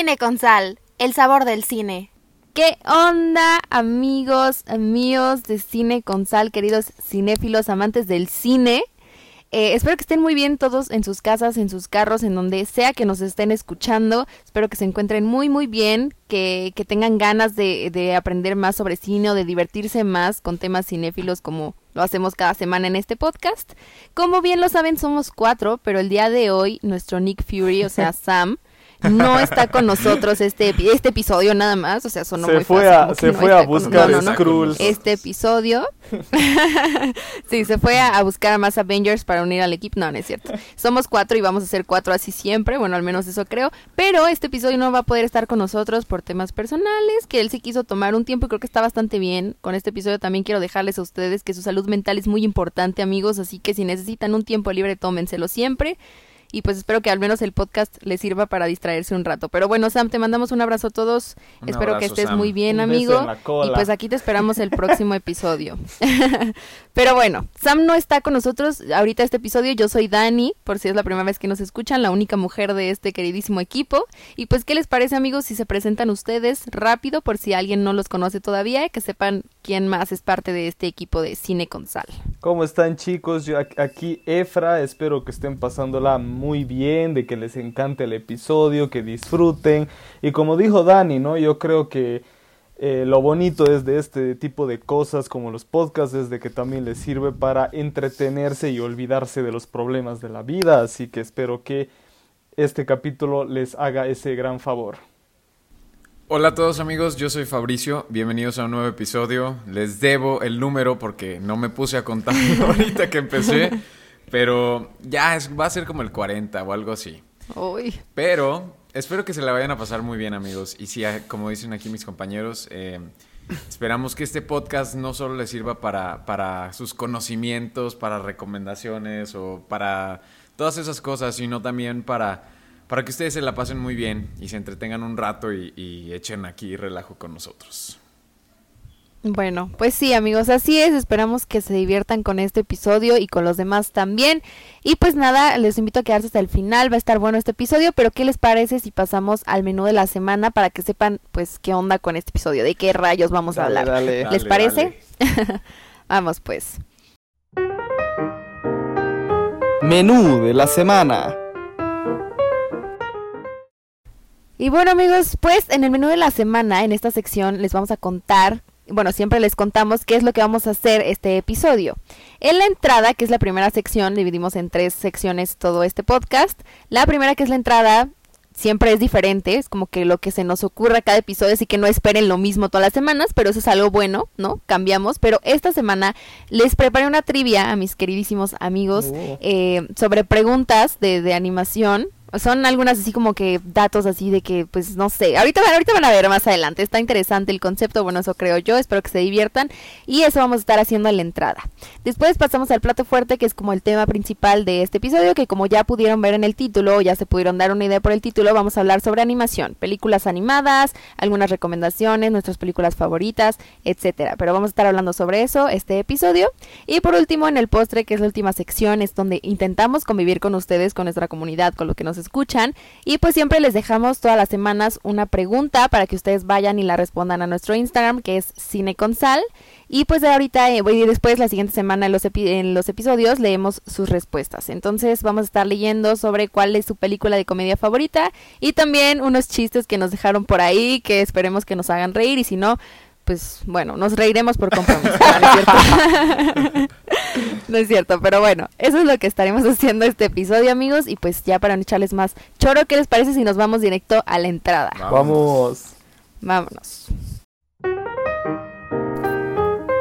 Cine con sal, el sabor del cine. ¿Qué onda, amigos míos de Cine con Sal, queridos cinéfilos, amantes del cine? Eh, espero que estén muy bien todos en sus casas, en sus carros, en donde sea que nos estén escuchando. Espero que se encuentren muy, muy bien, que, que tengan ganas de, de aprender más sobre cine o de divertirse más con temas cinéfilos como lo hacemos cada semana en este podcast. Como bien lo saben, somos cuatro, pero el día de hoy nuestro Nick Fury, o sea, Sam, no está con nosotros este, este episodio nada más, o sea, sonó se muy fue fácil, a, se no fue a está con- buscar no. Este episodio, sí, se fue a, a buscar a más Avengers para unir al equipo, no, no es cierto. Somos cuatro y vamos a ser cuatro así siempre, bueno, al menos eso creo, pero este episodio no va a poder estar con nosotros por temas personales, que él se quiso tomar un tiempo y creo que está bastante bien. Con este episodio también quiero dejarles a ustedes que su salud mental es muy importante, amigos, así que si necesitan un tiempo libre, tómenselo siempre. Y pues espero que al menos el podcast les sirva para distraerse un rato. Pero bueno, Sam, te mandamos un abrazo a todos. Un espero que estés Sam. muy bien, Un beso amigo. en la cola. Y pues aquí te esperamos el próximo episodio. Pero bueno, Sam no está con nosotros ahorita este episodio. Yo soy Dani, por si es la primera vez que nos escuchan, la única mujer de este queridísimo equipo. Y pues, ¿qué les parece, amigos, si se presentan ustedes rápido, por si alguien no los conoce todavía, que sepan quién más es parte de este equipo de Cine con Sal? ¿Cómo están chicos? Yo aquí Efra, espero que estén pasándola muy bien, de que les encante el episodio, que disfruten. Y como dijo Dani, ¿no? Yo creo que eh, lo bonito es de este tipo de cosas como los podcasts es de que también les sirve para entretenerse y olvidarse de los problemas de la vida. Así que espero que este capítulo les haga ese gran favor. Hola a todos amigos, yo soy Fabricio, bienvenidos a un nuevo episodio. Les debo el número porque no me puse a contar ahorita que empecé, pero ya es- va a ser como el 40 o algo así. Uy. Pero espero que se la vayan a pasar muy bien amigos. Y sí, a- como dicen aquí mis compañeros, eh, esperamos que este podcast no solo les sirva para, para sus conocimientos, para recomendaciones o para todas esas cosas, sino también para, para que ustedes se la pasen muy bien y se entretengan un rato y, y echen aquí relajo con nosotros. Bueno, pues sí, amigos, así es. Esperamos que se diviertan con este episodio y con los demás también. Y pues nada, les invito a quedarse hasta el final. Va a estar bueno este episodio, pero ¿qué les parece si pasamos al menú de la semana para que sepan, pues, qué onda con este episodio? ¿De qué rayos vamos a hablar? dale. ¿Les Dale, parece? Vamos, pues. Menú de la semana. Y bueno amigos, pues en el menú de la semana, en esta sección, les vamos a contar, bueno, siempre les contamos qué es lo que vamos a hacer este episodio. En la entrada, que es la primera sección, dividimos en tres secciones todo este podcast. La primera, que es la entrada, siempre es diferente, es como que lo que se nos ocurra cada episodio, así que no esperen lo mismo todas las semanas, pero eso es algo bueno, ¿no? Cambiamos, pero esta semana les preparé una trivia a mis queridísimos amigos Oh. eh, sobre preguntas de, de animación. Son algunas así como que datos así de que, pues no sé, ahorita, ahorita van a ver más adelante, está interesante el concepto, bueno, eso creo yo, espero que se diviertan y eso vamos a estar haciendo en la entrada. Después pasamos al plato fuerte, que es como el tema principal de este episodio, que como ya pudieron ver en el título, o ya se pudieron dar una idea por el título, vamos a hablar sobre animación, películas animadas, algunas recomendaciones, nuestras películas favoritas, etcétera. Pero vamos a estar hablando sobre eso este episodio. Y por último, en el postre, que es la última sección, es donde intentamos convivir con ustedes, con nuestra comunidad, con lo que nos escuchan. Y pues siempre les dejamos todas las semanas una pregunta para que ustedes vayan y la respondan a nuestro Instagram, que es Cine con Sal. Y pues ahorita, eh, voy- y después la siguiente semana en los, epi- en los episodios leemos sus respuestas. Entonces vamos a estar leyendo sobre cuál es su película de comedia favorita y también unos chistes que nos dejaron por ahí que esperemos que nos hagan reír y si no, pues bueno, nos reiremos por compromiso. ¿no es cierto? No es cierto, pero bueno, eso es lo que estaremos haciendo este episodio, amigos. Y pues ya para no echarles más choro, ¿qué les parece si nos vamos directo a la entrada? Vamos. Vámonos.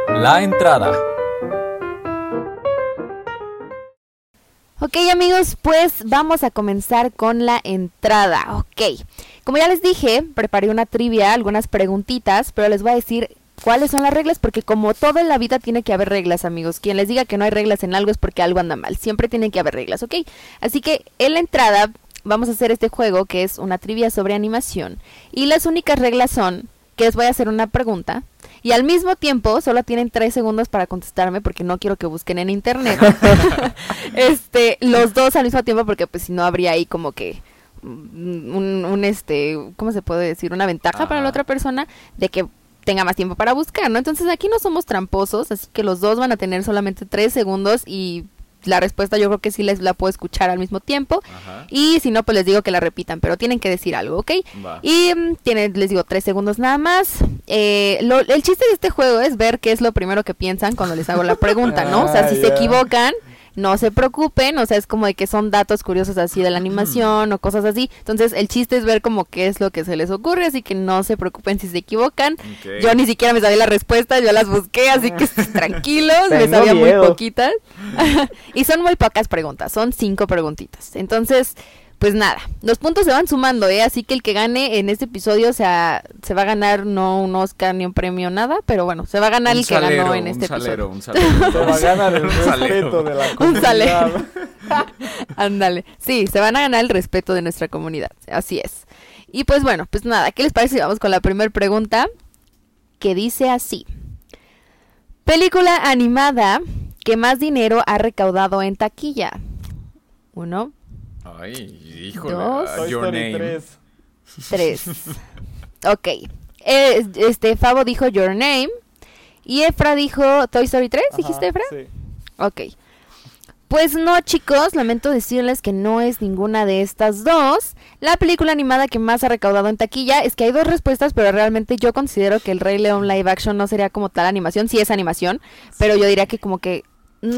La entrada. Ok amigos, pues vamos a comenzar con la entrada. Ok, como ya les dije, preparé una trivia, algunas preguntitas, pero les voy a decir cuáles son las reglas, porque como todo en la vida tiene que haber reglas amigos. Quien les diga que no hay reglas en algo es porque algo anda mal. Siempre tienen que haber reglas, ¿ok? Así que en la entrada vamos a hacer este juego que es una trivia sobre animación. Y las únicas reglas son que les voy a hacer una pregunta y al mismo tiempo solo tienen tres segundos para contestarme porque no quiero que busquen en internet. este, los dos al mismo tiempo porque pues si no habría ahí como que un, un, este, ¿cómo se puede decir? Una ventaja para la otra persona de que tenga más tiempo para buscar, ¿no? Entonces aquí no somos tramposos, así que los dos van a tener solamente tres segundos y la respuesta yo creo que sí les la puedo escuchar al mismo tiempo. Ajá. Y si no, pues les digo que la repitan, pero tienen que decir algo, ¿ok? Va. Y mm, tienen, les digo, tres segundos nada más. Eh, lo- el chiste de este juego es ver qué es lo primero que piensan cuando les hago la pregunta, ¿no? O sea, si se equivocan, no se preocupen, o sea, es como de que son datos curiosos así de la animación o cosas así. Entonces, el chiste es ver como qué es lo que se les ocurre, así que no se preocupen si se equivocan. Yo ni siquiera me sabía las respuestas, yo las busqué, así que tranquilos, me sabía muy poquitas. y son muy pocas preguntas, son cinco preguntitas. Entonces, pues nada, los puntos se van sumando, ¿eh? Así que el que gane en este episodio o sea, se va a ganar no un Oscar ni un premio, nada, pero bueno, se va a ganar Un el que ganó salero, en este un salero, episodio. un salero. Se va a ganar el Un salero. respeto de la Un comunidad. salero. Ándale, sí, se van a ganar el respeto de nuestra comunidad, así es. Y pues bueno, pues nada, ¿qué les parece si vamos con la primera pregunta? Que dice así. Película animada que más dinero ha recaudado en taquilla. Uno, Ay, híjole. Dos. Toy Your Story name. 3. tres. ok. Eh, este, Favo dijo Your Name. Y Efra dijo Toy Story 3, ¿dijiste Efra? Sí. Ok. Pues no, chicos, lamento decirles que no es ninguna de estas dos. La película animada que más ha recaudado en taquilla es que hay dos respuestas, pero realmente yo considero que el Rey León live action no sería como tal animación, sí es animación, pero yo diría que como que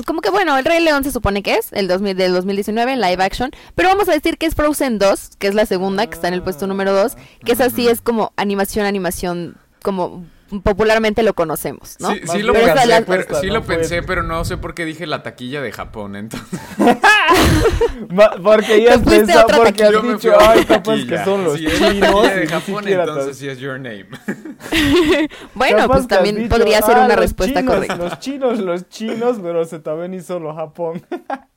como que bueno, el Rey León se supone que es el 2000, del 2019 en live action, pero vamos a decir que es Frozen 2, que es la segunda, que está en el puesto número 2, que es así, es como animación, animación, como popularmente lo conocemos, ¿no? Sí, sí lo esa pensé, la pero, sí no lo pensé, pero no sé por qué dije la taquilla de Japón, entonces. Porque ya pensaba, otra porque has dicho, ay, capaz taquilla. que son los Si es la chinos. de Japón, entonces sí es Your Name. Bueno, pues has también dicho, podría ser "Ah, una respuesta chinos, correcta. Los chinos, los chinos, pero se también hizo solo Japón.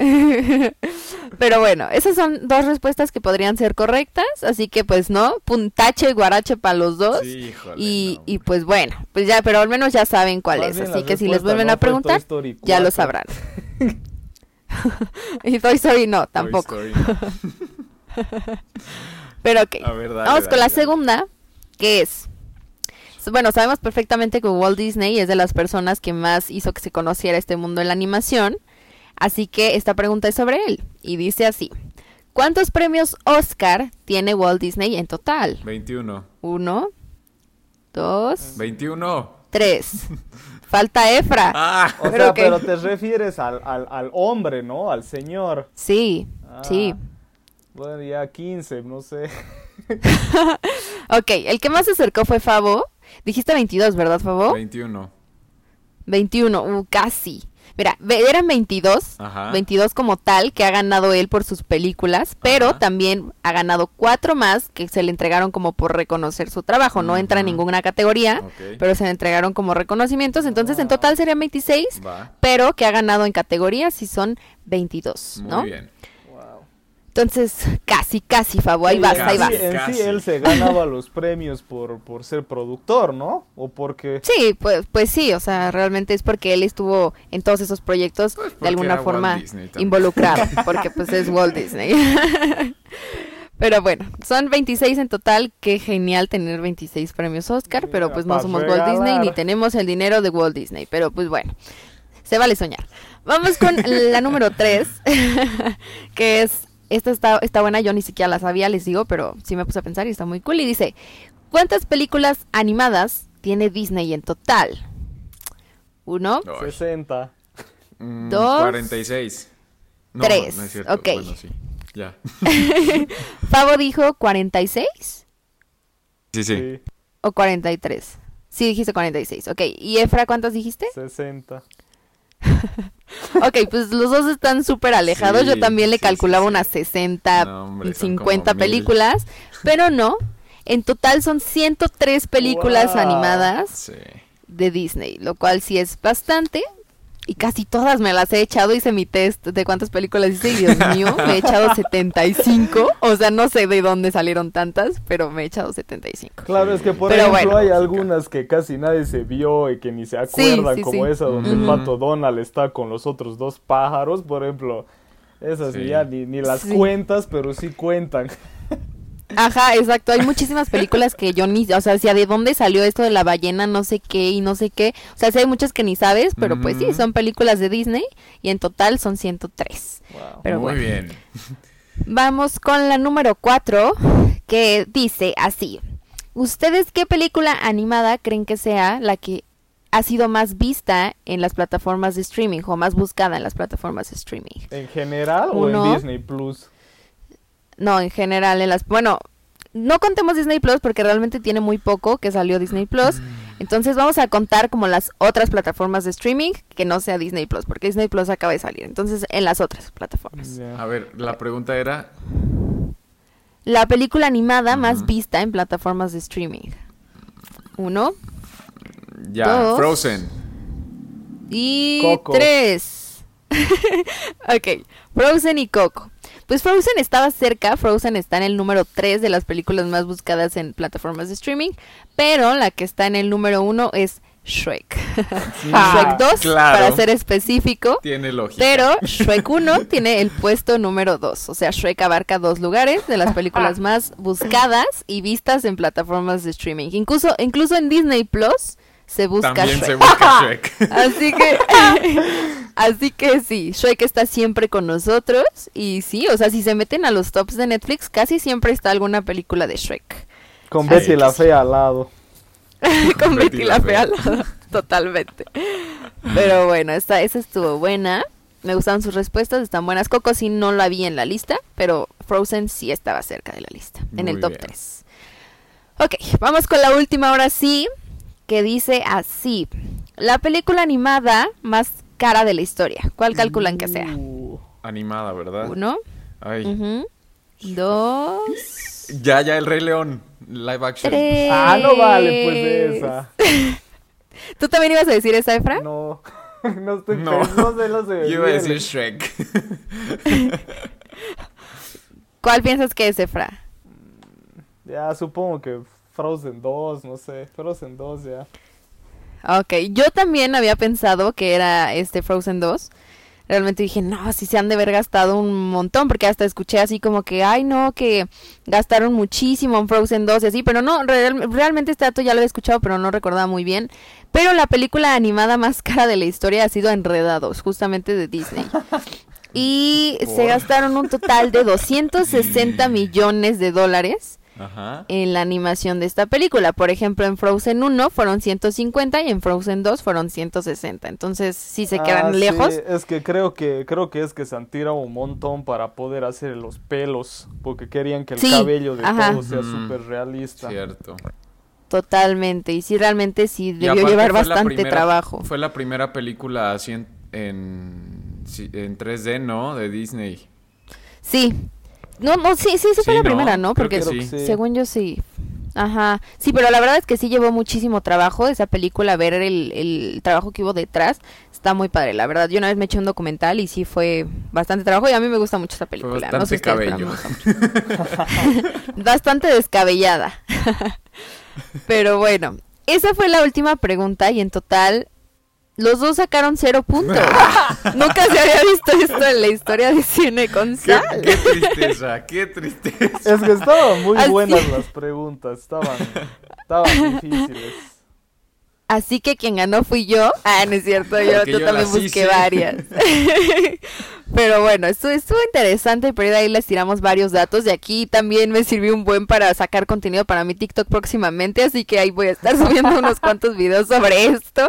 Pero bueno, esas son dos respuestas que podrían ser correctas, así que pues no, puntache guarache para los dos. Sí, híjole. y, no. y pues bueno, pues ya, pero al menos ya saben cuál Más es, así que si les vuelven no a preguntar, ya lo 4. sabrán. y Toy Story no, tampoco. Story. Pero ok, A ver, dale, vamos dale, con la dale. segunda, que es... Bueno, sabemos perfectamente que Walt Disney es de las personas que más hizo que se conociera este mundo de la animación, así que esta pregunta es sobre él, y dice así. ¿Cuántos premios Oscar tiene Walt Disney en total? 21. Uno, dos, 21. tres. Falta Efra. Ah, O Pero sea, que- pero te refieres al, al, al hombre, ¿no? Al señor. Sí, Ah, sí. Bueno, ya 15, no sé. Ok, el que más se acercó fue Fabo. Dijiste 22, ¿verdad, Fabo? 21. 21, uh, casi. Mira, eran 22, Ajá. 22 como tal que ha ganado él por sus películas, pero Ajá. también ha ganado cuatro más que se le entregaron como por reconocer su trabajo. No entra en ninguna categoría, pero se le entregaron como reconocimientos. Entonces, en total serían 26, Va. pero que ha ganado en categorías y son 22, Muy ¿no? bien. Entonces, casi, casi, Fabo, ahí vas, ahí vas. sí, en Casi. sí, él se ganaba los premios por, por ser productor, ¿no? O porque... Sí, pues, pues sí, o sea, realmente es porque él estuvo en todos esos proyectos Pues de alguna forma involucrado, porque pues es Walt Disney. pero bueno, son 26 en total, qué genial tener 26 premios Oscar, pero pues no somos Walt Disney ni tenemos el dinero de Walt Disney, pero pues bueno, se vale soñar. Vamos con la número 3, que es, esta está, está buena, yo ni siquiera la sabía, les digo, pero sí me puse a pensar y está muy cool, y dice, ¿cuántas películas animadas tiene Disney en total? Uno, Ay. 60. Mm, Dos. 46. No, Tres. No es cierto. Ok. Bueno, sí. Ya. Favo dijo 46 Sí, sí. Sí, o 43. Sí, dijiste 46. Ok, ¿y Efra cuántas dijiste? 60. Ok, pues los dos están súper alejados. Sí, Yo también le sí, calculaba sí, unas 60, No, hombre, son 50 como mil. películas, pero no. En total son 103 películas Wow. animadas de Disney, lo cual sí es bastante. Y casi todas me las he echado, hice mi test de cuántas películas hice y Dios mío, me he echado 75. O sea, no sé de dónde salieron tantas, pero me he echado 75. Claro, es que por Pero ejemplo bueno. hay algunas que casi nadie se vio y que ni se acuerdan, sí, como sí. esa donde el Ujú. pato Donald está con los otros dos pájaros, por ejemplo. Esas Sí. ya ni, ni las Sí. cuentas, pero sí cuentan. Ajá, exacto. Hay muchísimas películas que yo ni, o sea, decía de dónde salió esto de la ballena, no sé qué y no sé qué. O sea, sí hay muchas que ni sabes, pero pues sí, Ujú. son películas de Disney y en total son 103. Wow. Pero Muy bueno. bien. Vamos con la número 4, que dice así. ¿Ustedes qué película animada creen que sea la que ha sido más vista en las plataformas de streaming o más buscada en las plataformas de streaming? ¿En general o Uno. en Disney Plus? No, en general en las... Bueno, no contemos Disney Plus porque realmente tiene muy poco que salió Disney Plus. Entonces vamos a contar como las otras plataformas de streaming que no sea Disney Plus, porque Disney Plus acaba de salir. Entonces, en las otras plataformas. A ver, la pregunta era. La película animada más vista en plataformas de streaming. Uno Ya, Dos. Frozen. y Coco. tres. ok, Frozen y Coco. Pues Frozen estaba cerca, Frozen está en el número 3 de las películas más buscadas en plataformas de streaming, pero la que está en el número 1 es Shrek. Ah, Shrek 2, claro. para ser específico. Tiene lógica. Pero Shrek 1 tiene el puesto número 2. O sea, Shrek abarca dos lugares de las películas más buscadas y vistas en plataformas de streaming. Incluso, incluso en Disney Plus se busca También Shrek. se busca Shrek. Así que, así que sí, Shrek está siempre con nosotros. Y sí, o sea, si se meten a los tops de Netflix, casi siempre está alguna película de Shrek. Con Sí. Betty la Fea al lado. con Betty Betty la la Fea. Fea. al lado, Totalmente. Pero bueno, esta, esa estuvo buena. Me gustaron sus respuestas, están buenas. Coco sí no la vi en la lista, pero Frozen sí estaba cerca de la lista, en Muy el top bien. 3. Ok, vamos con la última ahora sí, que dice así. La película animada más cara de la historia. ¿Cuál calculan que sea? Uh, Animada, ¿verdad? Uno, Ay. dos, Ya, ya, el Rey León. Live action. tres. Ah, no vale, pues de esa. ¿Tú también ibas a decir esa, Efra? No, no estoy No. no. sé, no sé. Yo iba a decir Shrek. ¿Cuál piensas que es, Efra? Ya, supongo que Frozen 2, no sé. Frozen 2, ya. Ok, yo también había pensado que era este Frozen 2. Realmente dije, no, si se han de haber gastado un montón, porque hasta escuché así como que, ay, no, que gastaron muchísimo en Frozen 2 y así, pero no, real- realmente este dato ya lo había escuchado, pero no recordaba muy bien. Pero la película animada más cara de la historia ha sido Enredados, justamente de Disney. Y se gastaron un total de 260 millones de dólares Ajá. en la animación de esta película. Por ejemplo, en Frozen 1 fueron 150 y en Frozen 2 fueron 160. Entonces, sí se quedan Ah, sí, lejos. es que creo que creo que es que se han tirado un montón para poder hacer los pelos, porque querían que el Sí, cabello de ajá. todos sea Ujú. súper realista. Cierto. Totalmente. Y sí, realmente sí debió llevar bastante primera- trabajo. Fue la primera película así en, en, en 3D, ¿no? De Disney. Sí. No, no, sí, sí, sí fue Sí, la ¿no? primera, ¿no? Creo Porque que Creo sí. que sí. según yo sí. Ajá. Sí, pero la verdad es que sí llevó muchísimo trabajo esa película, ver el, el trabajo que hubo detrás. Está muy padre, la verdad. Yo una vez me eché un documental y sí fue bastante trabajo y a mí me gusta mucho esa película. no sé bastante ustedes, pero bastante descabellada. pero bueno, esa fue la última pregunta y en total los dos sacaron cero puntos. Nunca se había visto esto en la historia de cine con Qué, sal. qué tristeza, qué tristeza. Es que estaban muy Así- buenas las preguntas, estaban estaban difíciles. Así que quien ganó fui yo. Ah, no es cierto, yo, Porque yo también busqué hice. varias. pero bueno, estuvo, estuvo interesante, pero de ahí les tiramos varios datos. Y aquí también me sirvió un buen para sacar contenido para mi TikTok próximamente. Así que ahí voy a estar subiendo unos cuantos videos sobre esto.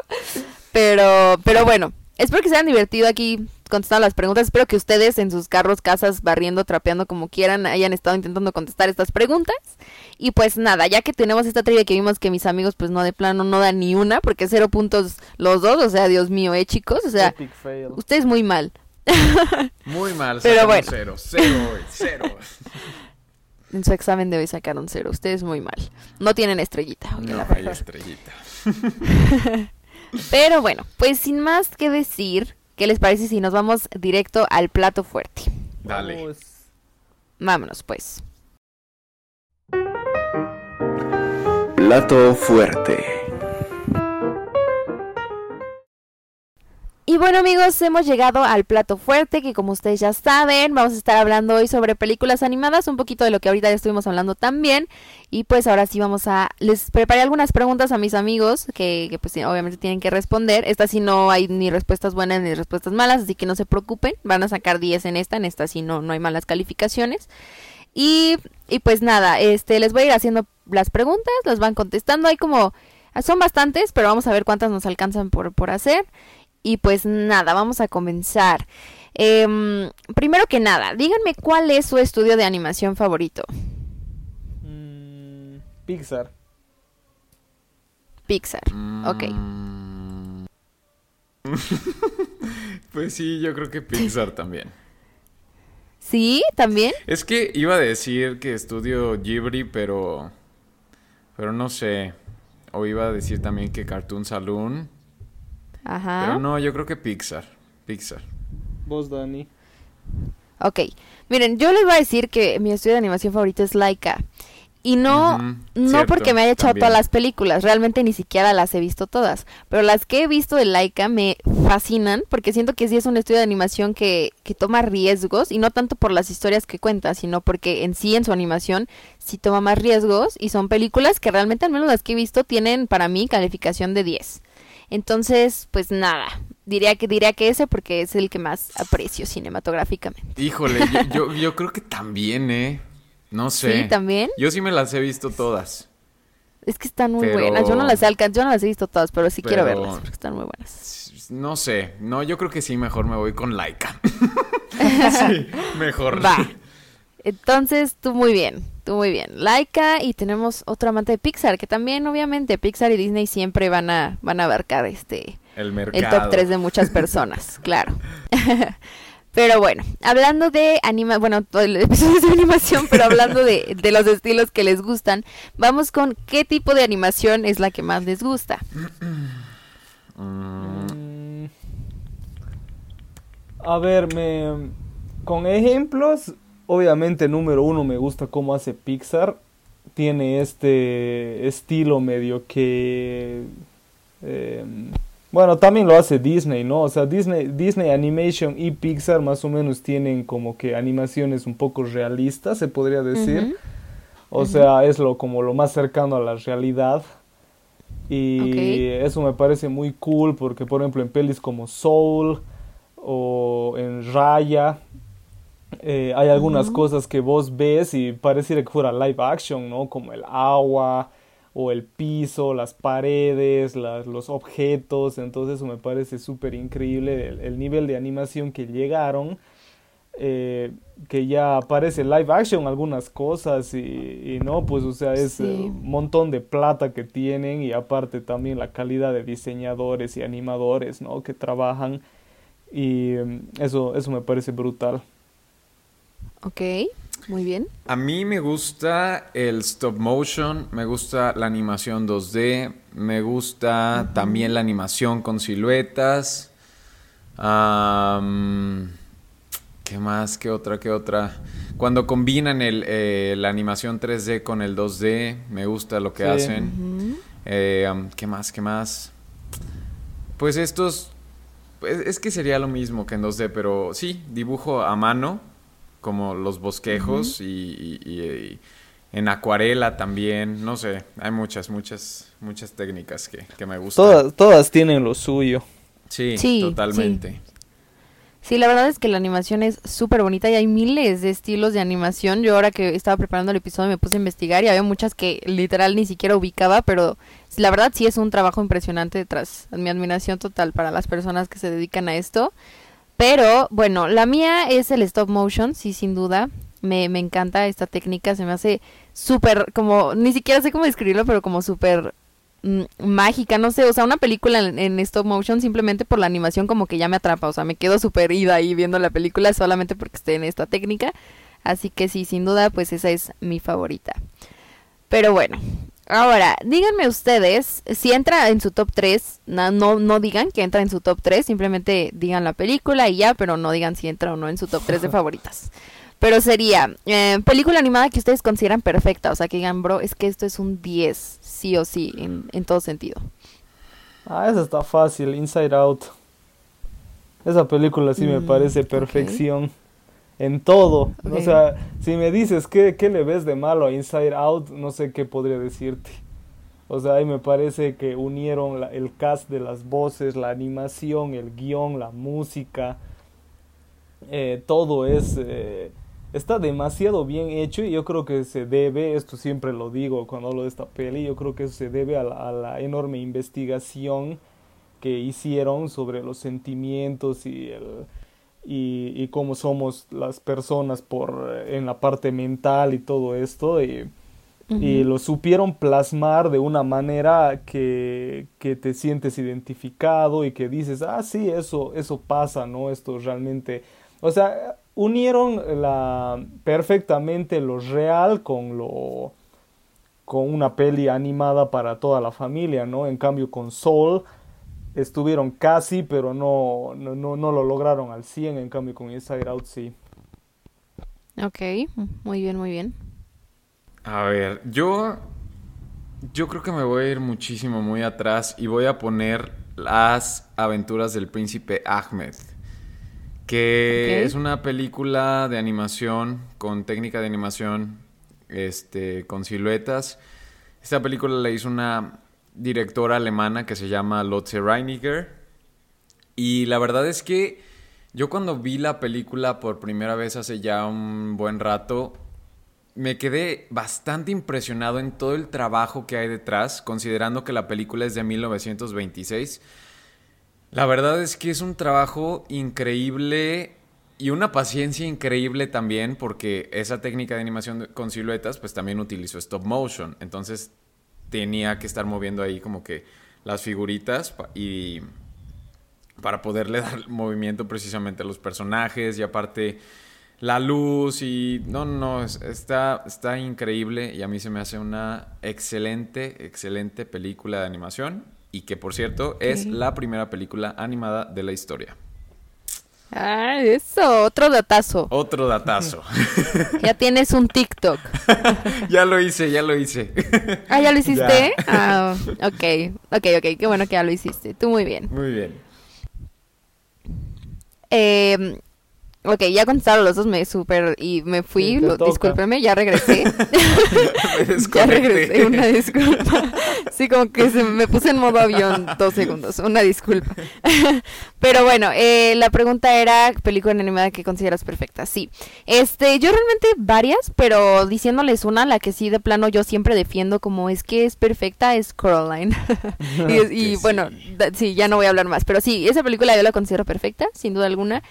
Pero, pero bueno, espero que se hayan divertido aquí contestando las preguntas. Espero que ustedes en sus carros, casas, barriendo, trapeando como quieran, hayan estado intentando contestar estas preguntas. Y pues nada, ya que tenemos esta trivia que vimos que mis amigos pues no de plano no dan ni una, porque cero puntos los dos, o sea, Dios mío, eh chicos, o sea, ustedes muy mal. Muy mal, Pero bueno. cero, cero, cero. En su examen de hoy sacaron cero, ustedes muy mal. No tienen estrellita. No la hay estrellita. Pero bueno, pues sin más que decir, ¿qué les parece si nos vamos directo al plato fuerte? Dale. Vamos. Vámonos pues. Plato fuerte. Y bueno amigos, hemos llegado al plato fuerte que como ustedes ya saben, vamos a estar hablando hoy sobre películas animadas, un poquito de lo que ahorita ya estuvimos hablando también. Y pues ahora sí vamos a... Les preparé algunas preguntas a mis amigos que, pues obviamente tienen que responder. Esta sí no hay ni respuestas buenas ni respuestas malas, así que no se preocupen. Van a sacar 10 en esta, en esta sí no, no hay malas calificaciones. Y, y pues nada, este les voy a ir haciendo las preguntas, las van contestando. Hay como... Son bastantes, pero vamos a ver cuántas nos alcanzan por, por hacer. Y pues nada, vamos a comenzar. Em, primero que nada, díganme cuál es su estudio de animación favorito. Mm, Pixar. Pixar. Ok. Mm. pues sí, yo creo que Pixar también. ¿Sí? ¿También? Es que iba a decir que estudio Ghibli, pero. Pero no sé. O iba a decir también que Cartoon Saloon. Ajá. Pero no, yo creo que Pixar. Pixar. Vos, Dani. Ok. Miren, yo les voy a decir que mi estudio de animación favorito es Laika. Y no, no cierto, porque me haya echado también. todas las películas, realmente ni siquiera las he visto todas, pero las que he visto de Laika me fascinan porque siento que sí es un estudio de animación que, que toma riesgos y no tanto por las historias que cuenta, sino porque en sí en su animación sí toma más riesgos y son películas que realmente al menos las que he visto tienen para mí calificación de 10. Entonces, pues nada, diría que diría que ese porque es el que más aprecio cinematográficamente. Híjole, yo, yo, yo creo que también, ¿eh? No sé. Sí, también. Yo sí me las he visto todas. Es que están muy Pero- buenas. Yo no las he alcan- yo no las he visto todas, pero sí quiero verlas porque están muy buenas. No sé. No, yo creo que sí, mejor me voy con Laika. sí, mejor. Va. Entonces, tú muy bien, muy bien. Laika y tenemos otro amante de Pixar, que también obviamente Pixar y Disney siempre van a van a abarcar este El mercado. el top 3 de muchas personas, claro. Pero bueno, hablando de anima, bueno, todo el episodio es de animación, pero hablando de, de los estilos que les gustan, vamos con qué tipo de animación es la que más les gusta. Mm. A ver, me... con ejemplos, obviamente número uno me gusta cómo hace Pixar. Tiene este estilo medio que... eh, bueno, también lo hace Disney, ¿no? O sea, Disney, Disney Animation y Pixar más o menos tienen como que animaciones un poco realistas, se podría decir. O sea, es lo como lo más cercano a la realidad. Y eso me parece muy cool porque, por ejemplo, en pelis como Soul o en Raya, eh, hay algunas cosas que vos ves y pareciera que fuera live action, ¿no? Como el agua o el piso, las paredes, las- los objetos. Entonces eso me parece súper increíble el, el nivel de animación que llegaron. eh, que ya aparece live action algunas cosas y, y no, pues o sea, es Sí. eh, un montón de plata que tienen y aparte también la calidad de diseñadores y animadores, ¿no? Que trabajan y mm, eso, eso me parece brutal. Ok, muy bien. A mí me gusta el stop motion, me gusta la animación 2D, me gusta también la animación con siluetas. ¿Qué más? ¿Qué otra? ¿Qué otra? Cuando combinan el, eh, la animación 3D con el 2D, me gusta lo que Sí. hacen. Eh, ¿Qué más? ¿Qué más? Pues estos... pues, es que sería lo mismo que en 2D, pero sí, dibujo a mano, como los bosquejos y, y- y- y en acuarela también, no sé, hay muchas, muchas, muchas técnicas que, que me gustan. Todas, todas tienen lo suyo. Sí, Sí, totalmente. Sí, la verdad es que la animación es súper bonita y hay miles de estilos de animación. Yo ahora que estaba preparando el episodio me puse a investigar y había muchas que literal ni siquiera ubicaba, pero la verdad sí es un trabajo impresionante detrás. Mi admiración total para las personas que se dedican a esto. Pero bueno, la mía es el stop motion, sí, sin duda. Me, me encanta esta técnica, se me hace súper, como, ni siquiera sé cómo describirlo, pero como súper mm, mágica, no sé, o sea, una película en, en stop motion simplemente por la animación como que ya me atrapa, o sea, me quedo súper ida ahí viendo la película solamente porque esté en esta técnica, así que sí, sin duda, pues esa es mi favorita. Pero bueno, ahora, díganme ustedes, si entra en su top 3, no, no, no digan que entra en su top 3, simplemente digan la película y ya, pero no digan si entra o no en su top 3 de favoritas. Pero sería eh, película animada que ustedes consideran perfecta, o sea, que digan, bro, es que esto es un 10, sí o sí, en, en todo sentido. Ah, esa está fácil, Inside Out. Esa película sí me Mm, parece perfección en todo. O sea, si me dices ¿qué, qué le ves de malo a Inside Out, no sé qué podría decirte. O sea, ahí me parece que unieron la- el cast de las voces, la animación, el guion, la música. eh, todo es... eh, está demasiado bien hecho y yo creo que se debe, esto siempre lo digo cuando hablo de esta peli, yo creo que eso se debe a la, a la enorme investigación que hicieron sobre los sentimientos y el y, y cómo somos las personas por eh, en la parte mental y todo esto y, y lo supieron plasmar de una manera que, que te sientes identificado y que dices ah sí eso eso pasa no esto realmente o sea unieron la perfectamente lo real con lo con una peli animada para toda la familia, ¿no? En cambio con Soul estuvieron casi, pero no, no, no, no lo lograron al 100, en cambio con Inside Out sí. Ok, muy bien, muy bien. A ver, yo. Yo creo que me voy a ir muchísimo muy atrás y voy a poner las aventuras del príncipe Ahmed. Que es una película de animación con técnica de animación este, con siluetas. Esta película la hizo una directora alemana que se llama Lotze Reiniger. Y la verdad es que yo cuando vi la película por primera vez hace ya un buen rato, me quedé bastante impresionado en todo el trabajo que hay detrás, considerando que la película es de 1926. La verdad es que es un trabajo increíble y una paciencia increíble también, porque esa técnica de animación con siluetas, pues también utilizó stop motion. Entonces tenía que estar moviendo ahí como que las figuritas y para poderle dar movimiento precisamente a los personajes y aparte la luz y no, no, es- está, está increíble y a mí se me hace una excelente, excelente película de animación y que por cierto es la primera película animada de la historia. Ah, eso, otro datazo. Otro datazo. Ya tienes un TikTok. ya lo hice, ya lo hice. Ah, ¿ya lo hiciste? Ya. Ah, ok, ok, ok, qué bueno que ya lo hiciste. Tú muy bien. Muy bien. Eh, ok, ya contestaron los dos, me super y me fui, Sí, lo- discúlpeme, ya regresé. Me ya regresé, una disculpa. Sí, como que se me puse en modo avión dos segundos, una disculpa. Pero bueno, eh, la pregunta era película animada que consideras perfecta. Sí, este, yo realmente varias, pero diciéndoles una, la que sí de plano yo siempre defiendo como es que es perfecta es Coraline. y y bueno, da- sí, ya no voy a hablar más, pero sí, esa película yo la considero perfecta, sin duda alguna.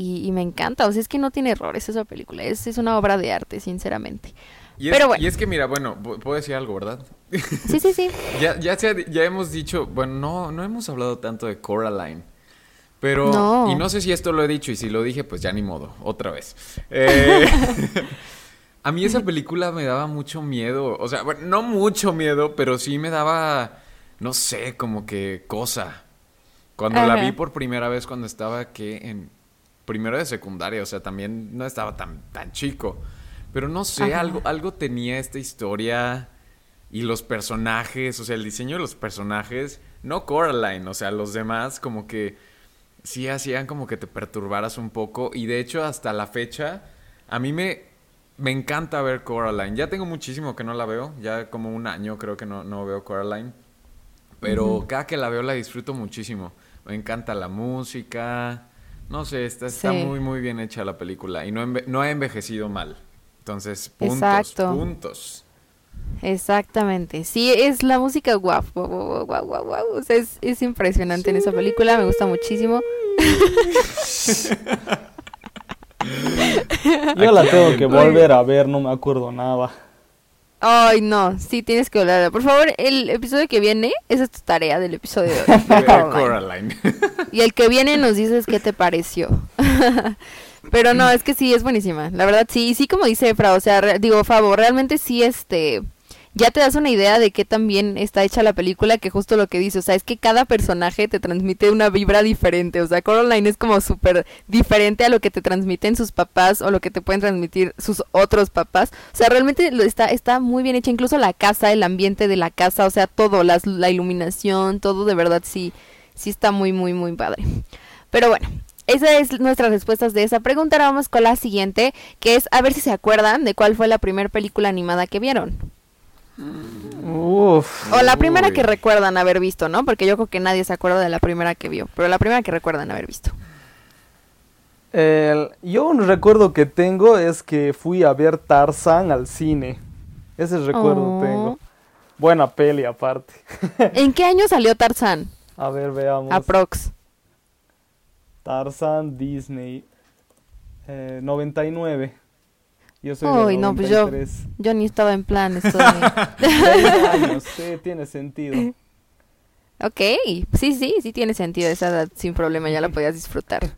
Y, y me encanta, o sea, es que no tiene errores esa película, es, es una obra de arte, sinceramente. Y es, Pero bueno. y es que mira, bueno, pu- puedo decir algo, ¿verdad? Sí, sí, sí. Ya, ya, ya hemos dicho, bueno, no, no hemos hablado tanto de Coraline. Pero, No. y no sé si esto lo he dicho, y si lo dije, pues ya ni modo, otra vez. Eh, a mí esa película me daba mucho miedo, o sea, bueno, no mucho miedo, pero sí me daba, no sé, como que cosa. Cuando la vi por primera vez, cuando estaba que en primero de secundaria, o sea, también no estaba tan, tan chico. Pero no sé, Ajá. algo, algo tenía esta historia y los personajes, o sea, el diseño de los personajes, no Coraline, o sea, los demás como que sí hacían como que te perturbaras un poco y de hecho hasta la fecha a mí me, me encanta ver Coraline. Ya tengo muchísimo que no la veo, ya como un año creo que no, no veo Coraline, pero cada que la veo la disfruto muchísimo. Me encanta la música, no sé, está, está Sí. muy muy bien hecha la película y no, enve- no ha envejecido mal. Entonces, puntos, Exacto. puntos. Exactamente. Sí, es la música guau, guau, guau, guau, guau, guau. O sea, es, es impresionante en esa película, me gusta muchísimo. Yo la tengo que volver a ver, no me acuerdo nada. Ay, no, sí, tienes que hablar. Por favor, el episodio que viene, esa es tu tarea del episodio de hoy. De Coraline. Coraline. Y el que viene nos dices qué te pareció. Pero no, es que sí, es buenísima. La verdad, sí, y sí, como dice Efra, o sea, re- digo, Favo, realmente sí, este, ya te das una idea de qué tan bien está hecha la película, que justo lo que dice, o sea, es que cada personaje te transmite una vibra diferente, o sea, Coraline es como súper diferente a lo que te transmiten sus papás o lo que te pueden transmitir sus otros papás, o sea, realmente lo está, está muy bien hecha, incluso la casa, el ambiente de la casa, o sea, todo, las, la iluminación, todo de verdad sí, sí está muy, muy, muy padre. Pero bueno, Esas es nuestras respuestas de esa pregunta. Ahora vamos con la siguiente, que es a ver si se acuerdan de cuál fue la primera película animada que vieron. Uf. O la primera Uy. que recuerdan haber visto, ¿no? Porque yo creo que nadie se acuerda de la primera que vio, pero la primera que recuerdan haber visto. El- yo un recuerdo que tengo es que fui a ver Tarzán al cine. Ese recuerdo Oh. tengo. Buena peli aparte. ¿En qué año salió Tarzán? A ver, veamos. Aprox. Tarzán Disney. Eh, 99. Yo soy Uy, del no, pues yo, 93. yo ni estaba en plan, estoy... 20 años, sí, tiene sentido. ok, sí, sí, sí tiene sentido esa edad, sin problema, ya la podías disfrutar.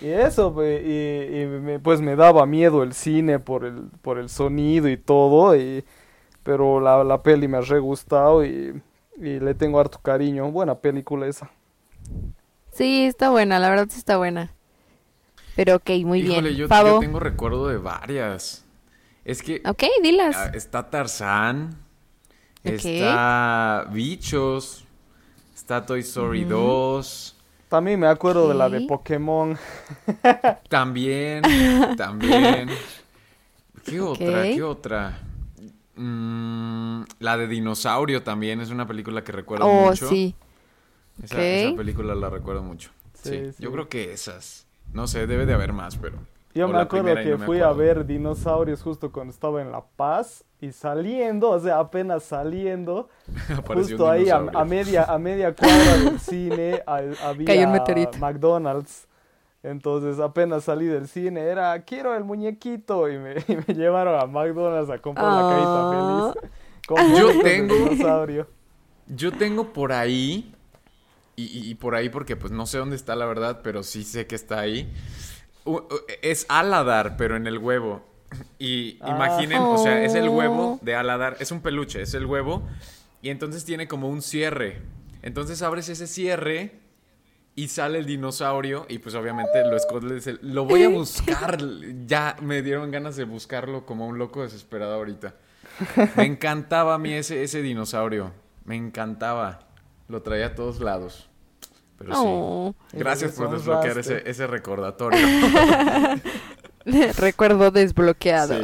Y eso, pues, y, y me- pues me daba miedo el cine por el, por el sonido y todo, y, pero la, la peli me ha re gustado y, y le tengo harto cariño. Buena película esa. Sí, está buena, la verdad sí está buena. Pero ok, muy Híjole, bien. yo, yo tengo recuerdo de varias. Es que Ok, dilas. ah, está Tarzán, está Bichos, está Toy Story 2, También me acuerdo de la de Ok. Pokémon. también, también. ¿Qué otra? ¿Qué otra? Mm, la de Dinosaurio también es una película que recuerdo oh, mucho. sí. Esa, película la recuerdo mucho. Sí, Sí, sí. yo creo que esas. No sé, debe de haber más, pero. Yo me acuerdo que no me fui a ver dinosaurios justo cuando estaba en La Paz y saliendo, o sea, apenas saliendo, justo ahí a, a media a media cuadra del cine ha- había. McDonald's. Entonces apenas salí del cine era quiero el muñequito y me, y me llevaron a McDonald's a comprar Ah. la carita feliz. Con Yo tengo- dinosaurio. Yo tengo por ahí, y, y- y por ahí porque pues no sé dónde está la verdad, pero sí sé que está ahí. Es Aladar, pero en el huevo. Y Ah. imaginen, o sea, es el huevo de Aladar, es un peluche, es el huevo, y entonces tiene como un cierre. Entonces abres ese cierre y sale el dinosaurio y pues obviamente lo escondes. el- Lo voy a buscar, ya me dieron ganas de buscarlo como un loco desesperado ahorita. Me encantaba a mí ese, ese dinosaurio. Me encantaba. Lo traía a todos lados. Pero sí. Gracias por desbloquear ese, ese recordatorio. Recuerdo desbloqueado.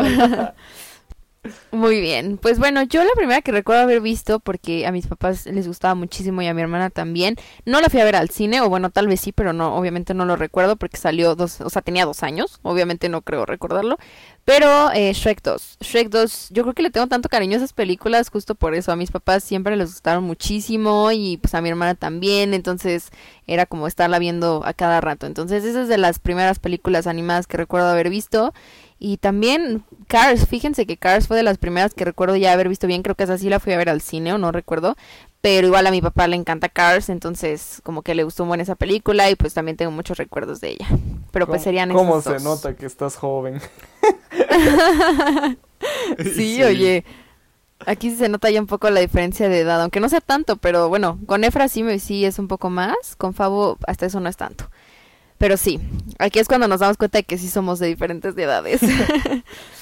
Muy bien, pues bueno, yo la primera que recuerdo haber visto, porque a mis papás les gustaba muchísimo y a mi hermana también, no la fui a ver al cine, o bueno, tal vez sí, pero no, obviamente no lo recuerdo porque salió dos, o sea, tenía dos años, obviamente no creo recordarlo, pero eh, Shrek 2, Shrek 2, yo creo que le tengo tanto cariño a esas películas justo por eso, a mis papás siempre les gustaron muchísimo y pues a mi hermana también, entonces era como estarla viendo a cada rato, entonces esa es de las primeras películas animadas que recuerdo haber visto. Y también Cars, fíjense que Cars fue de las primeras que recuerdo ya haber visto bien, creo que esa sí la fui a ver al cine o no recuerdo, pero igual a mi papá le encanta Cars, entonces como que le gustó buen esa película y pues también tengo muchos recuerdos de ella. Pero pues ¿Cómo- serían ¿Cómo esos se dos. nota que estás joven? Sí, oye. Aquí sí se nota ya un poco la diferencia de edad, aunque no sea tanto, pero bueno, con Efra sí, me, sí es un poco más, con Fabo hasta eso no es tanto. Pero sí, aquí es cuando nos damos cuenta de que sí somos de diferentes de edades.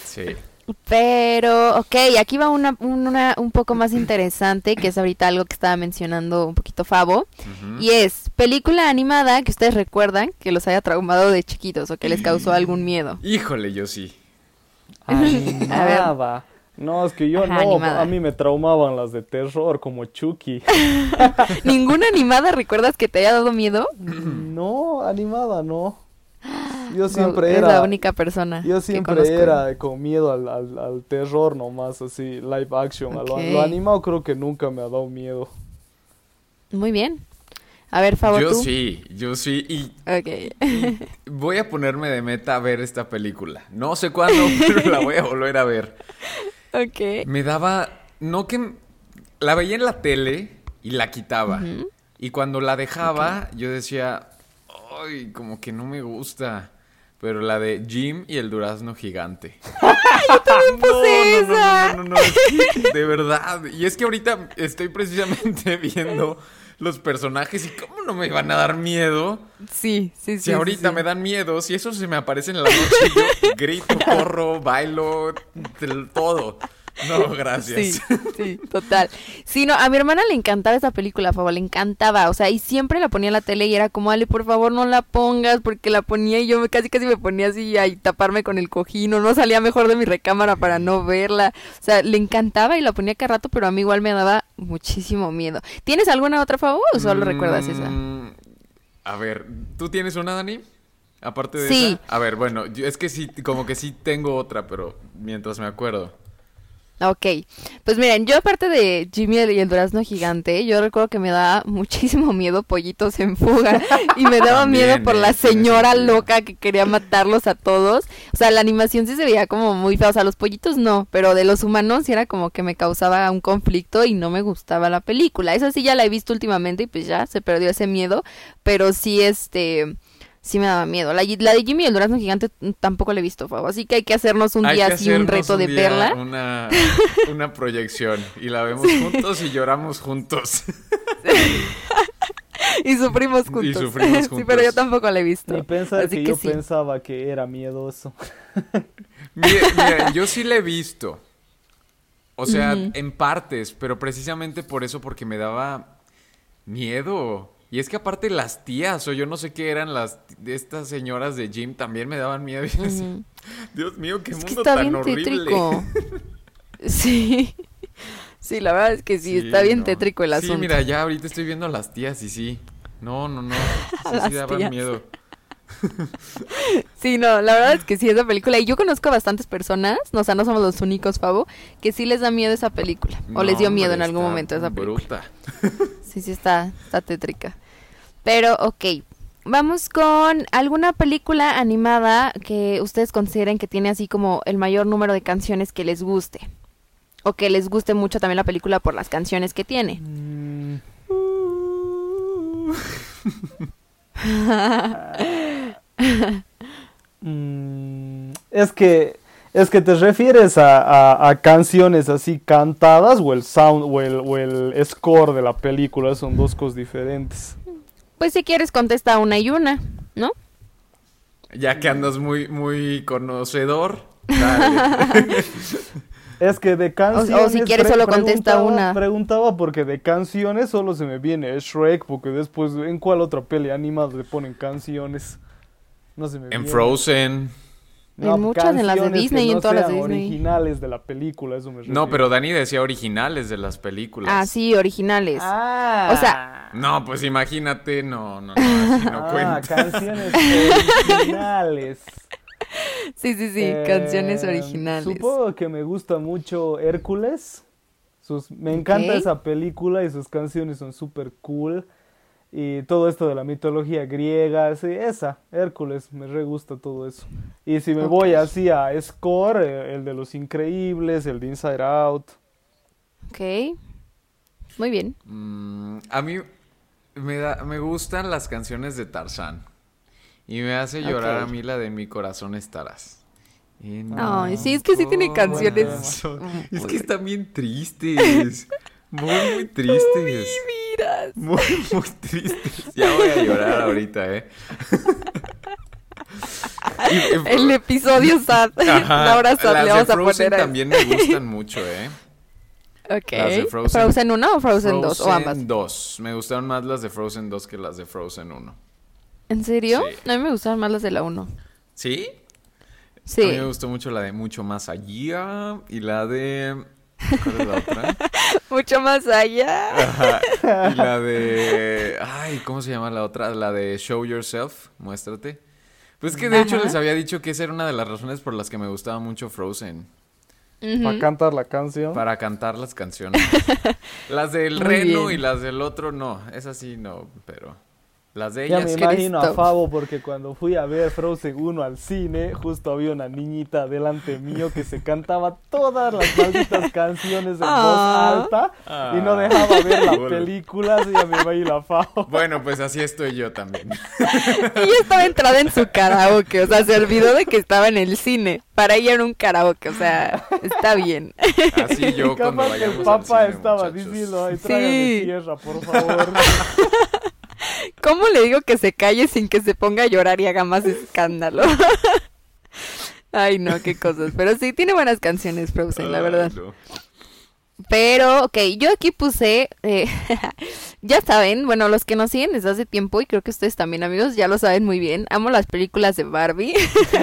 Sí. Pero, ok, aquí va una, una un poco más interesante, que es ahorita algo que estaba mencionando un poquito Fabo, y es película animada que ustedes recuerdan que los haya traumado de chiquitos o que les causó algún miedo. Híjole, yo sí. Animada. No, es que yo Ajá, no, animada. a mí me traumaban las de terror como Chucky. ¿Ninguna animada recuerdas que te haya dado miedo? No, animada no. Yo No, siempre eres era la única persona. Yo que siempre conozco. era con miedo al, al, al terror nomás, así, live action. A lo, animado creo que nunca me ha dado miedo. Muy bien. A ver, Fabo, Yo tú. sí, yo sí. Y Ok. voy a ponerme de meta a ver esta película. No sé cuándo, pero la voy a volver a ver. Ok. Me daba. No que. La veía en la tele y la quitaba. Y cuando la dejaba, yo decía. Ay, como que no me gusta. Pero la de Jim y el durazno gigante. puse no, no, esa. no, no, no, no, de verdad. Y es que ahorita estoy precisamente viendo los personajes y cómo no me van a dar miedo. Sí, sí, sí. Si ahorita me dan miedo, si eso se me aparece en la noche, yo grito, corro, bailo, todo. No, gracias. Sí, sí, total. Sí, no, a mi hermana le encantaba esa película, favor, le encantaba. O sea, y siempre la ponía en la tele y era como, Ale, por favor, no la pongas, porque la ponía y yo me- casi casi me ponía así a taparme con el cojín, o no salía mejor de mi recámara para no verla. O sea, le encantaba y la ponía cada rato, pero a mí igual me daba muchísimo miedo. ¿Tienes alguna otra favor o solo recuerdas esa? Mm, A ver, ¿tú tienes una, Dani? Aparte de Sí. esa. A ver, bueno, yo- es que sí, como que sí tengo otra, pero mientras me acuerdo. Ok, pues miren, yo aparte de Jimmy y el durazno gigante, yo recuerdo que me daba muchísimo miedo Pollitos en fuga y me daba También, miedo por eh, la tiene señora loca que quería matarlos a todos. O sea, la animación sí se veía como muy fea, o sea, los pollitos no, pero de los humanos sí era como que me causaba un conflicto y no me gustaba la película. Esa sí ya la he visto últimamente y pues ya se perdió ese miedo, pero sí este... Sí me daba miedo. La, la de Jimmy y el durazno gigante tampoco la he visto, Fabo. Así que hay que hacernos un Hay día así, un reto un de día verla. Una, una proyección y la vemos juntos y lloramos juntos. Y sufrimos juntos. Y sufrimos sí, juntos. pero yo tampoco la he visto. Ni pensar que, que yo sí. pensaba que era miedoso. Mira, mira, yo sí la he visto. O sea, en partes, pero precisamente por eso, porque me daba miedo. Y es que aparte las tías, o yo no sé qué eran las de estas señoras de Jim, también me daban miedo. Decía, Ujú. Dios mío, qué Es que mundo está tan bien horrible. tétrico. Sí. Sí, la verdad es que sí, está bien no. tétrico el asunto. Sí, mira, ya ahorita estoy viendo a las tías y sí. No, no, no. Sí, sí daban tías. miedo. Sí, no, la verdad es que sí, esa película. Y yo conozco a bastantes personas, no, o sea, no somos los únicos, Fabo, que sí les da miedo esa película. O les dio miedo en algún momento esa película. Bruta. Sí, sí, está, está tétrica. Pero, ok. Vamos con alguna película animada que ustedes consideren que tiene así como el mayor número de canciones que les guste. O que les guste mucho también la película por las canciones que tiene. Mm, mm, es que es que te refieres a, a- canciones así cantadas o el sound o el, o el score de la película son dos cosas diferentes. Pues si quieres contesta una y una, ¿no? Ya que andas muy, muy conocedor. Dale. Es que de canciones. si quieres solo contesta una. Preguntaba porque de canciones solo se me viene Shrek, porque después, ¿en cuál otra peli animada le ponen canciones? No se me en viene. Frozen. No, En muchas, en las de Disney y en no todas las de Disney. originales de la película, eso me No, refiero. pero Dani decía originales de las películas. Ah, sí, originales. Ah, O sea, No, pues imagínate, no, no, no, así no ah, cuenta. canciones originales. Sí, sí, sí, Eh, canciones originales. Supongo que me gusta mucho Hércules. Sus, me encanta Ok. esa película y sus canciones son súper cool. Y todo esto de la mitología griega, sí, esa, Hércules, me re gusta todo eso. Y si me voy así a Score, eh, el de Los Increíbles, el de Inside Out. Ok. Muy bien. Mm, a mí me, da, me gustan las canciones de Tarzán. Y me hace llorar a mí la de Mi corazón estarás. Ay, mi sí, es que sí tiene canciones. Es que están bien tristes. Muy, muy tristes. Miras. Muy, muy tristes. Ya voy a llorar ahorita, ¿eh? Y- y- El episodio sad. Ajá, Laura sad las le de vamos a Frozen poner. ahí. también me gustan mucho, ¿eh? Ok. las de Frozen. Frozen. 1 o Frozen 2 o ambas. Frozen 2. Me gustaron más las de Frozen 2 que las de Frozen 1. ¿En serio? Sí. A mí me gustaban más las de la 1. ¿Sí? A mí Sí. me gustó mucho la de Mucho Más Allá y la de... ¿Cuál es la otra? Mucho más allá. Ajá. Y la de... Ay, ¿cómo se llama la otra? La de Show Yourself, muéstrate. Pues que de hecho les había dicho que esa era una de las razones por las que me gustaba mucho Frozen. Para cantar la canción. Para cantar las canciones. las del Muy reno bien. y las del otro no. Esas sí no, pero... Las de Ya ellas... me es imagino a. Fabo porque cuando fui a ver Frozen 1 al cine, justo había una niñita delante mío que se cantaba todas las malditas canciones en Ah. voz alta y no dejaba ver la Bueno. película, así ya me imagino a Fabo. Bueno, pues así estoy yo también. Y ella estaba entrada en su karaoke, o sea, se olvidó de que estaba en el cine. Para ella era un karaoke, o sea, está bien. Así yo cuando Capaz que vayamos el al papá cine, estaba muchachos. diciendo, ay, Sí. tierra, por favor. ¿Cómo le digo que se calle sin que se ponga a llorar y haga más escándalo? Ay, no, qué cosas. Pero sí, tiene buenas canciones Frozen, la verdad. Ay, no. Pero, ok, yo aquí puse, eh, ya saben, bueno, los que nos siguen desde hace tiempo, y creo que ustedes también, amigos, ya lo saben muy bien, amo las películas de Barbie.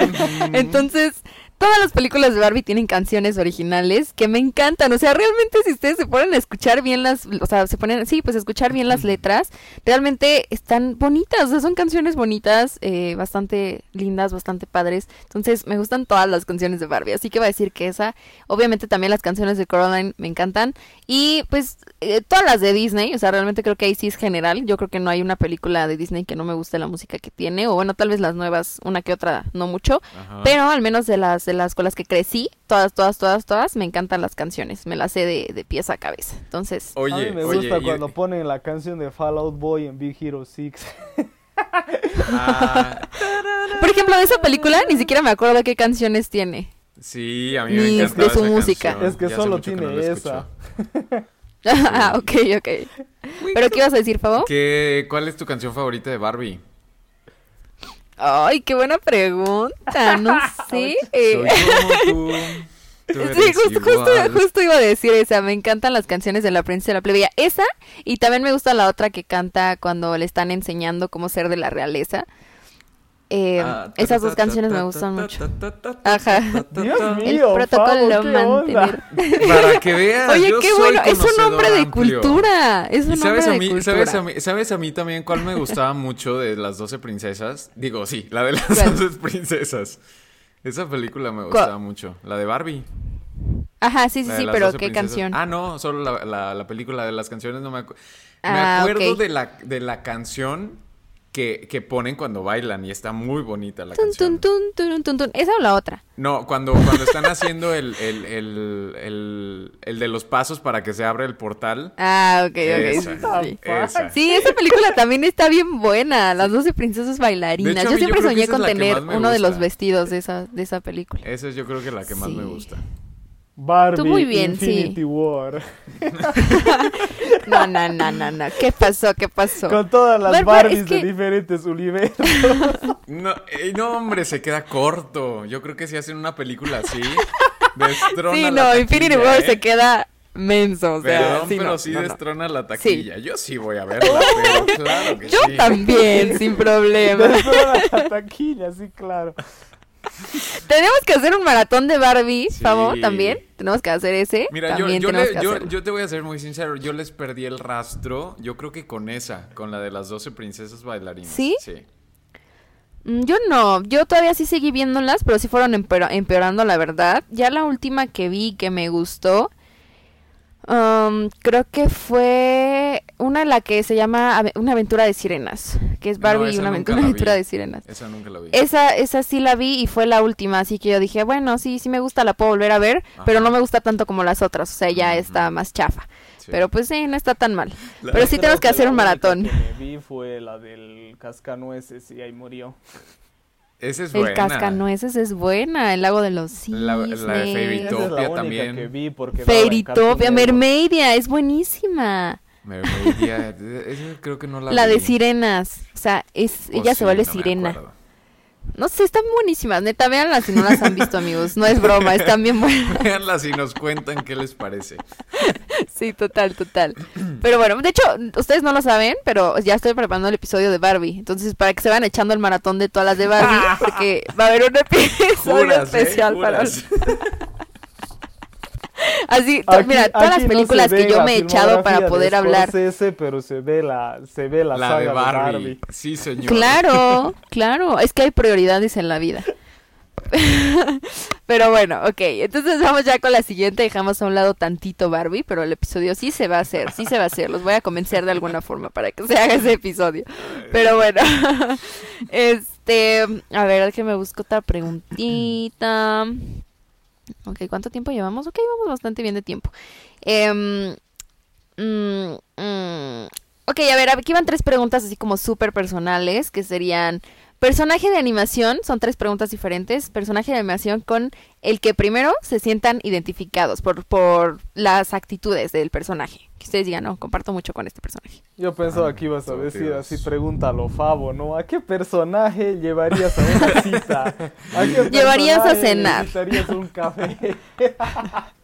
Entonces, todas las películas de Barbie tienen canciones originales que me encantan. O sea, realmente si ustedes se ponen a escuchar bien las, o sea, se ponen, sí, pues a escuchar bien las letras, realmente están bonitas. O sea, son canciones bonitas, eh, bastante lindas, bastante padres. Entonces, me gustan todas las canciones de Barbie. Así que voy a decir que esa, obviamente también las canciones de Coraline me encantan. Y pues eh, todas las de Disney, o sea, realmente creo que ahí sí es general. Yo creo que no hay una película de Disney que no me guste la música que tiene. O bueno, tal vez las nuevas, una que otra, no mucho. Ajá. Pero al menos de las, de las con las que crecí, todas, todas, todas, todas, me encantan las canciones. Me las sé de, de pies a cabeza. Entonces, Oye, a mí me oye, gusta cuando ponen la canción de Fallout Boy en Big Hero 6. Ah, por ejemplo, de esa película ni siquiera me acuerdo qué canciones tiene. sí, a mí me Ni encanta de su música. Es que solo tiene esa. ah, ok, ok. ¿Pero qué ibas a decir, Fabo? ¿Qué, ¿Cuál es tu canción favorita de Barbie? Ay, qué buena pregunta. No sé. Soy como tú. tú Sí, justo iba a decir esa. Me encantan las canciones de la princesa de la plebeya. Esa, y también me gusta la otra que canta cuando le están enseñando cómo ser de la realeza. Eh, Ah, esas dos canciones me ta, gustan ta, mucho. Ajá. Dios mío, protocolo Fabo, ¿qué mantener. Para que veas, Oye, yo qué soy bueno. Es un hombre de amplio. cultura. Es un ¿Y sabes hombre a, de mí, cultura. ¿sabes, a mí, ¿Sabes a mí también cuál me gustaba mucho de las 12 princesas? Digo, sí, la de las ¿Cuál? 12 princesas. Esa película me ¿Cuál? gustaba mucho. La de Barbie. Ajá, sí, sí, sí, pero 12 ¿qué princesas. canción? Ah, no, solo la, la- la película de las canciones no me acuerdo. me Ah, acuerdo de, la, de la canción que, que ponen cuando bailan y está muy bonita la Tun, canción. tun, tun. ¿Esa o la otra? No, cuando, cuando están haciendo el, el, el, el, de los pasos para que se abra el portal. Ah, ok, ok. Esa, sí, sí. esa. Sí, esa película también está bien buena. Las 12 princesas bailarinas. Hecho, yo siempre soñé con tener uno de los vestidos de esa, de esa película. Esa es yo creo que la que más me gusta. Barbie Tú muy bien, sí. Infinity War. No, no, no, no, no. ¿Qué pasó? ¿Qué pasó? Con todas las Barbies es que- de diferentes universos. No, eh, no, hombre, se queda corto. Yo creo que si hacen una película así, destrona Sí, la no, Infinity taquilla, War ¿eh? se queda menso. O sea, Perdón, sí, pero no, sí no, no. destrona la taquilla. Yo sí voy a verla, pero claro que Yo sí. también, sin problema. Destrona la taquilla, sí, claro. Tenemos que hacer un maratón de Barbie, Sí. También. Tenemos que hacer ese. Mira, yo, le- te voy a ser muy sincero, yo les perdí el rastro, yo creo que con esa, con la de las 12 princesas bailarinas. ¿Sí? Sí. Mm, Yo no, yo todavía sí seguí viéndolas, pero sí fueron empeora- empeorando, la verdad. Ya la última que vi que me gustó, um, creo que fue una de la que se llama Una aventura de sirenas, que es No, Barbie y una, la aventura de sirenas. Esa nunca la vi. Esa, esa sí la vi y fue la última, así que yo dije, bueno, sí, sí me gusta, la puedo volver a ver, pero no me gusta tanto como las otras, o sea, ya está más chafa. Sí. Pero pues sí, no está tan mal. La- pero sí tenemos que hacer la un maratón. que me vi fue la del cascanueces y ahí murió. Esa es El buena. cascanueces es buena, el lago de los La- la de cisnes. Fairy Esa es la también. que vi porque Fairytopia. Mermaidia, es buenísima. Mermaidia, esa creo que no la La de vi. sirenas, o sea, es, ella sí, se vuelve no me sirena. No sé, están buenísimas, neta, véanlas si no las han visto, amigos. No es broma, están bien buenas. Véanlas y nos cuentan qué les parece. Sí, total, total. Pero bueno, de hecho, ustedes no lo saben, pero ya estoy preparando el episodio de Barbie. Entonces, para que se van echando el maratón de todas las de Barbie, porque va a haber un episodio Juras, ¿eh? especial para. Así, Aquí- mira, todas las películas que yo me he echado para poder hablar. Scorsese, pero se ve la, se ve la, La, saga de de Barbie. Sí, señor. Claro, claro, es que hay prioridades en la vida. Pero bueno, ok, entonces vamos ya con la siguiente, dejamos a un lado tantito Barbie, pero el episodio sí se va a hacer, sí se va a hacer, los voy a convencer de alguna forma para que se haga ese episodio. Pero bueno, este, a ver, déjeme busco otra preguntita. Ok, ¿cuánto tiempo llevamos? Ok, vamos bastante bien de tiempo. Em, mm, mm, ok, a ver, aquí van tres preguntas así como súper personales, que serían Personaje de animación, son tres preguntas diferentes. Personaje de animación con el que primero se sientan identificados por, por las actitudes del personaje. Que ustedes digan, no, comparto mucho con este personaje. Yo pensaba Ah, que ibas a decir Dios. así, pregúntalo, Favo, ¿no? ¿A qué personaje llevarías a una cita? ¿A qué Llevarías a personaje cenar. necesitarías un café?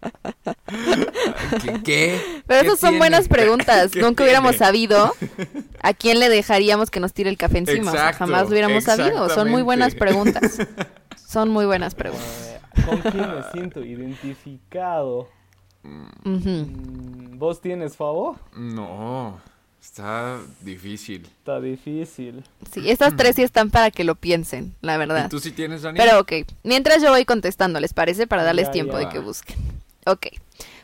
¿Qué? qué? Pero ¿Qué esas son tiene? buenas preguntas. ¿Qué Nunca hubiéramos sabido a quién le dejaríamos que nos tire el café encima. O sea, jamás lo hubiéramos sabido. Son muy buenas preguntas. Son muy buenas preguntas. Eh, ¿Con quién me siento identificado? Ujú. Mm, ¿Vos tienes Favo? No, está difícil. Está difícil. Sí, estas tres sí están para que lo piensen, la ¿Y verdad. tú sí tienes, Dani? Pero ok, mientras yo voy contestando, ¿les parece? Para darles Ya, tiempo ya. de que busquen. Ok.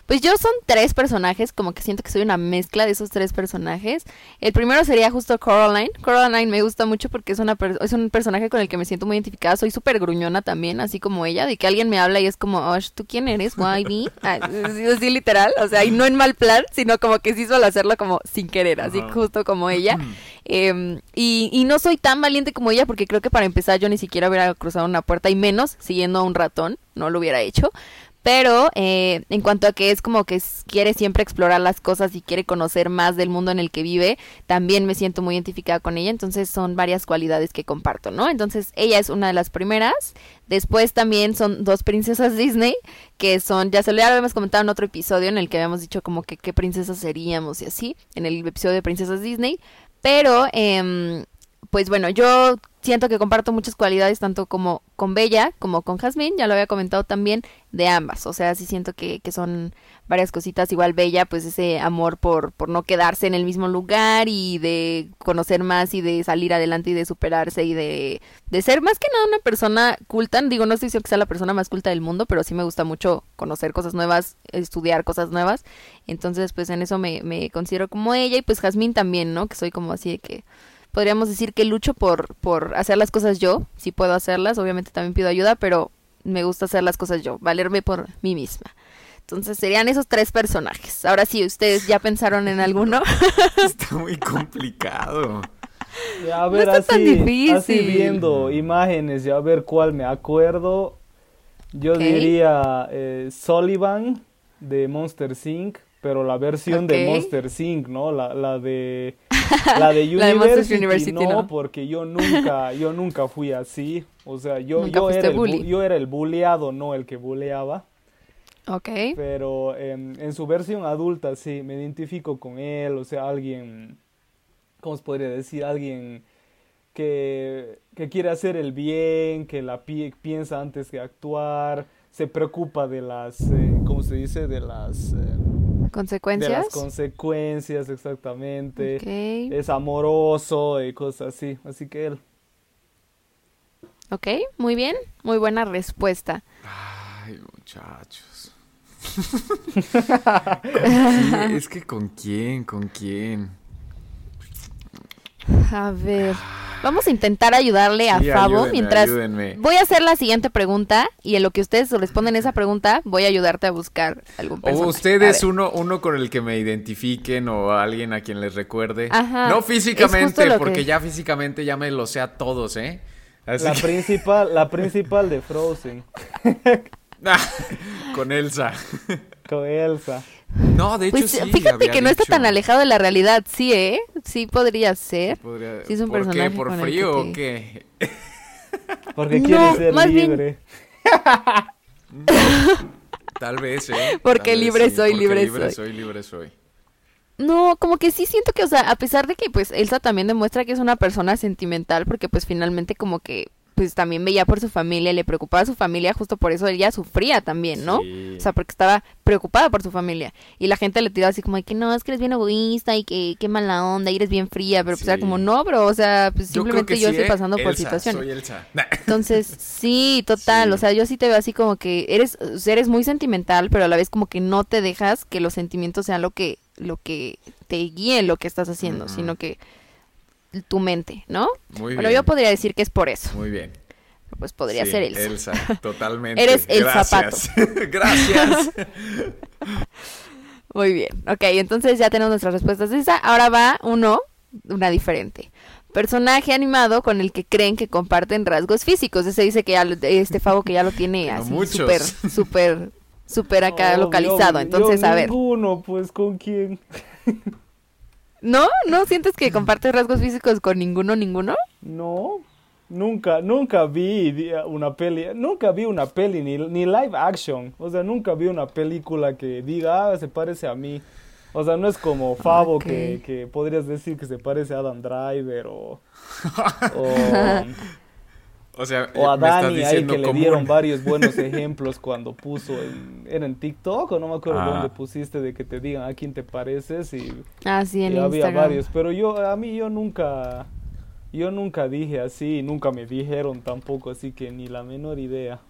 Pues yo son tres personajes, como que siento que soy una mezcla de esos tres personajes. El primero sería justo Coraline. Coraline me gusta mucho porque es, una per- es un personaje con el que me siento muy identificada. Soy súper gruñona también, así como ella, de que alguien me habla y es como, Osh, ¿tú quién eres? Why me? Ah, así, así literal, o sea, y no en mal plan, sino como que sí suelo hacerlo como sin querer, así justo como ella. Em, y, y no soy tan valiente como ella porque creo que para empezar yo ni siquiera hubiera cruzado una puerta y menos siguiendo a un ratón, no lo hubiera hecho. Pero eh, en cuanto a que es como que quiere siempre explorar las cosas y quiere conocer más del mundo en el que vive, también me siento muy identificada con ella. Entonces son varias cualidades que comparto, ¿no? Entonces ella es una de las primeras. Después también son dos princesas Disney, que son, ya se lo habíamos comentado en otro episodio en el que habíamos dicho como que qué princesas seríamos y así, en el episodio de princesas Disney. Pero, em, pues bueno, yo siento que comparto muchas cualidades tanto como con Bella como con Jasmine, ya lo había comentado también, de ambas. O sea, sí siento que, que son varias cositas. Igual Bella, pues ese amor por, por no quedarse en el mismo lugar y de conocer más y de salir adelante y de superarse y de, de ser más que nada una persona culta. Digo, no estoy diciendo que sea la persona más culta del mundo, pero sí me gusta mucho conocer cosas nuevas, estudiar cosas nuevas. Entonces, pues en eso me, me considero como ella y pues Jasmine también, ¿no? Que soy como así de que podríamos decir que lucho por, por hacer las cosas yo, si puedo hacerlas, obviamente también pido ayuda, pero me gusta hacer las cosas yo, valerme por mí misma. Entonces serían esos tres personajes. Ahora sí, ¿ustedes ya pensaron en alguno? Está muy complicado. A ver, está tan así, difícil. así viendo imágenes y a ver cuál me acuerdo. Yo diría eh, Sullivan de Monster Inc., pero la versión de. Monster Inc., ¿no? La, la de la de La de University, University, no, ¿no? porque yo nunca yo nunca fui así. O sea, yo yo era el yo era el bulleado, no el que bulleaba. ok. Pero en su versión adulta sí, me identifico con él, o sea, alguien, ¿cómo se podría decir? Alguien que, que quiere hacer el bien, que la pi- piensa antes que actuar, se preocupa de las, eh, ¿cómo se dice? De las, eh, de ¿Consecuencias? las consecuencias, exactamente. Ok. Es amoroso y cosas así, así que él. Ok, muy bien. Muy buena respuesta. Ay, muchachos. ¿Con quién? Es que con quién, con quién. A ver. Vamos a intentar ayudarle a Sí, Fabo ayúdenme, mientras ayúdenme. voy a hacer la siguiente pregunta y en lo que ustedes responden esa pregunta voy a ayudarte a buscar algún O personaje. A ustedes uno, uno con el que me identifiquen o alguien a quien les recuerde. Ajá, No físicamente, porque que- ya físicamente ya me lo sé a todos, ¿eh? Así La que- principal, la principal de Frozen, con Elsa. con Elsa. No, de hecho Pues sí. fíjate había que no está tan alejado de la realidad, sí, ¿eh? Sí podría ser. Podría- Sí es un ¿Por personaje qué? ¿Por con el frío que o qué? Porque No, quiere ser más bien- libre. Tal vez, ¿eh? Porque vez libre sí, soy, porque libre libre soy. soy, libre soy. No, como que sí siento que, o sea, a pesar de que pues Elsa también demuestra que es una persona sentimental, porque pues finalmente como que pues también veía por su familia, le preocupaba a su familia, justo por eso ella sufría también, ¿no? Sí. O sea, porque estaba preocupada por su familia. Y la gente le tiraba así como de que no, es que eres bien egoísta y que qué mala onda y eres bien fría, pero pues era como, no, bro, o sea, pues simplemente yo, sí, estoy ¿eh? pasando por Elsa, situaciones. Soy Elsa. Entonces, sí, total, o sea, yo sí te veo así como que eres, eres muy sentimental, pero a la vez como que no te dejas que los sentimientos sean lo que, lo que te guíe en lo que estás haciendo, sino que tu mente, ¿no? Muy bueno, bien. yo podría decir que es por eso, Muy bien. pues podría Sí, ser Elsa. Elsa, totalmente. Eres el Gracias. Gracias. Muy bien, ok, entonces ya tenemos nuestras respuestas de esa, ahora va uno, una diferente. personaje animado con el que creen que comparten rasgos físicos. Ese dice que ya lo- este Favo que ya lo tiene así súper, súper, súper acá localizado. yo- Entonces, yo a ver. Ninguno, pues, ¿con quién? ¿No? ¿No sientes que compartes rasgos físicos con ninguno, ninguno? No, nunca, nunca vi una peli, nunca vi una peli ni, ni live action, o sea, nunca vi una película que diga, ah, se parece a mí. O sea, no es como Favo que, que podrías decir que se parece a Adam Driver o, o, O sea, o a Dani ahí que le común. dieron varios buenos ejemplos cuando puso en, era en TikTok o no me acuerdo Ah. dónde pusiste de que te digan a quién te pareces y Ah, sí, en y había varios, pero yo a mí yo nunca yo nunca dije así, nunca me dijeron tampoco, así que ni la menor idea.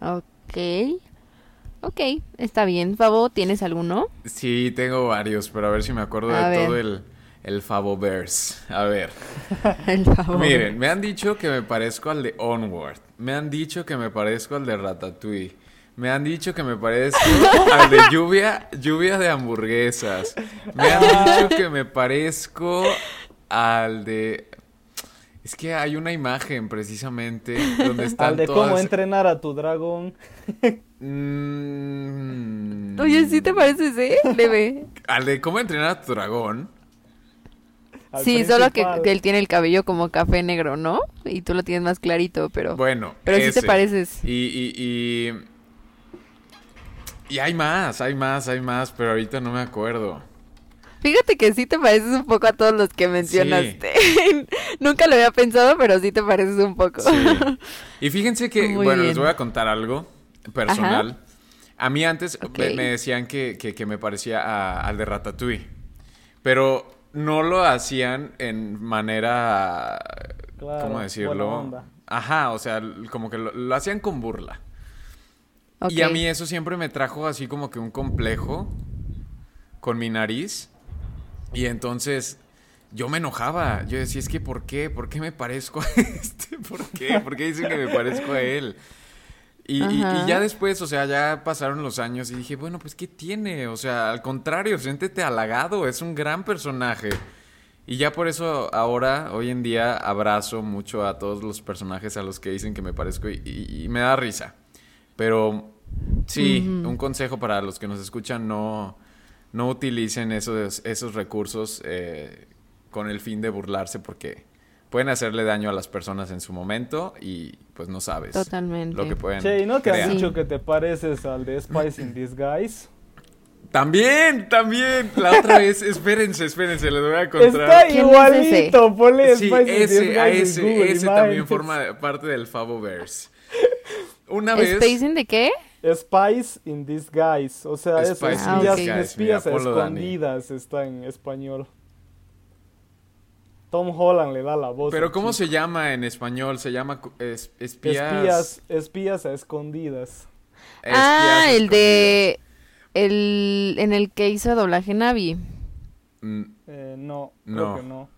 Ok. Ok, está bien. Favo, ¿tienes alguno? Sí, tengo varios, pero a ver si me acuerdo A de ver. todo el, el Favoverse. A ver. El Favo. Miren, me han dicho que me parezco al de Onward. Me han dicho que me parezco al de Ratatouille. Me han dicho que me parezco al de lluvia, lluvia de hamburguesas. Me han dicho que me parezco al de... Es que hay una imagen precisamente donde están Al de todas... cómo entrenar a tu dragón. Mm, Oye, ¿sí te pareces, eh? Leve. Al de cómo entrenar a tu dragón. Sí, solo que, él tiene el cabello como café negro, ¿no? Y tú lo tienes más clarito, pero... Bueno, pero sí te pareces. Y, y, y, y hay más, hay más, hay más, pero ahorita no me acuerdo. Fíjate que sí te pareces un poco a todos los que mencionaste. Nunca lo había pensado, pero sí te pareces un poco. Sí. Y fíjense que, Muy bueno, les voy a contar algo personal. A mí antes me, me decían que, que- que me parecía a- al de Ratatouille, pero no lo hacían en manera, Claro, ¿cómo decirlo? Ajá, o sea, como que lo, lo hacían con burla. Y a mí eso siempre me trajo así como que un complejo con mi nariz. Y entonces yo me enojaba. Yo decía, es que ¿por qué? ¿Por qué me parezco a este? ¿Por qué? ¿Por qué dicen que me parezco a él? Y, y- y Ajá. ya después, o sea, ya pasaron los años y dije, bueno, pues ¿qué tiene? O sea, al contrario, siéntete halagado, es un gran personaje. Y ya por eso ahora, hoy en día, abrazo mucho a todos los personajes a los que dicen que me parezco y, me da risa. Pero sí, un consejo para los que nos escuchan, no, no utilicen esos, esos recursos eh, con el fin de burlarse porque pueden hacerle daño a las personas en su momento y pues no sabes Totalmente. lo que pueden Che, ¿y no te crear. han Sí. dicho que te pareces al de Spice in Disguise? También, también. La otra vez, espérense, espérense, les voy a contar. Está ¿Quién es igualito, ponle Sí, Spice in ese, Disguise a en ese, Google ese también forma de- parte del Favoverse. Una vez. ¿Spacing de qué? Spice in Disguise, o sea, es Spice in espías, Disguise, espías mira, ponlo, Dani. escondidas está en español. Tom Holland le da la voz. Pero ¿cómo chico. se llama en español? Se llama es- espías. Espías, espías a escondidas. ah, espías el de... El... En el que hizo doblaje Navi. escondidas. Mm, Eh, no, No. creo que no.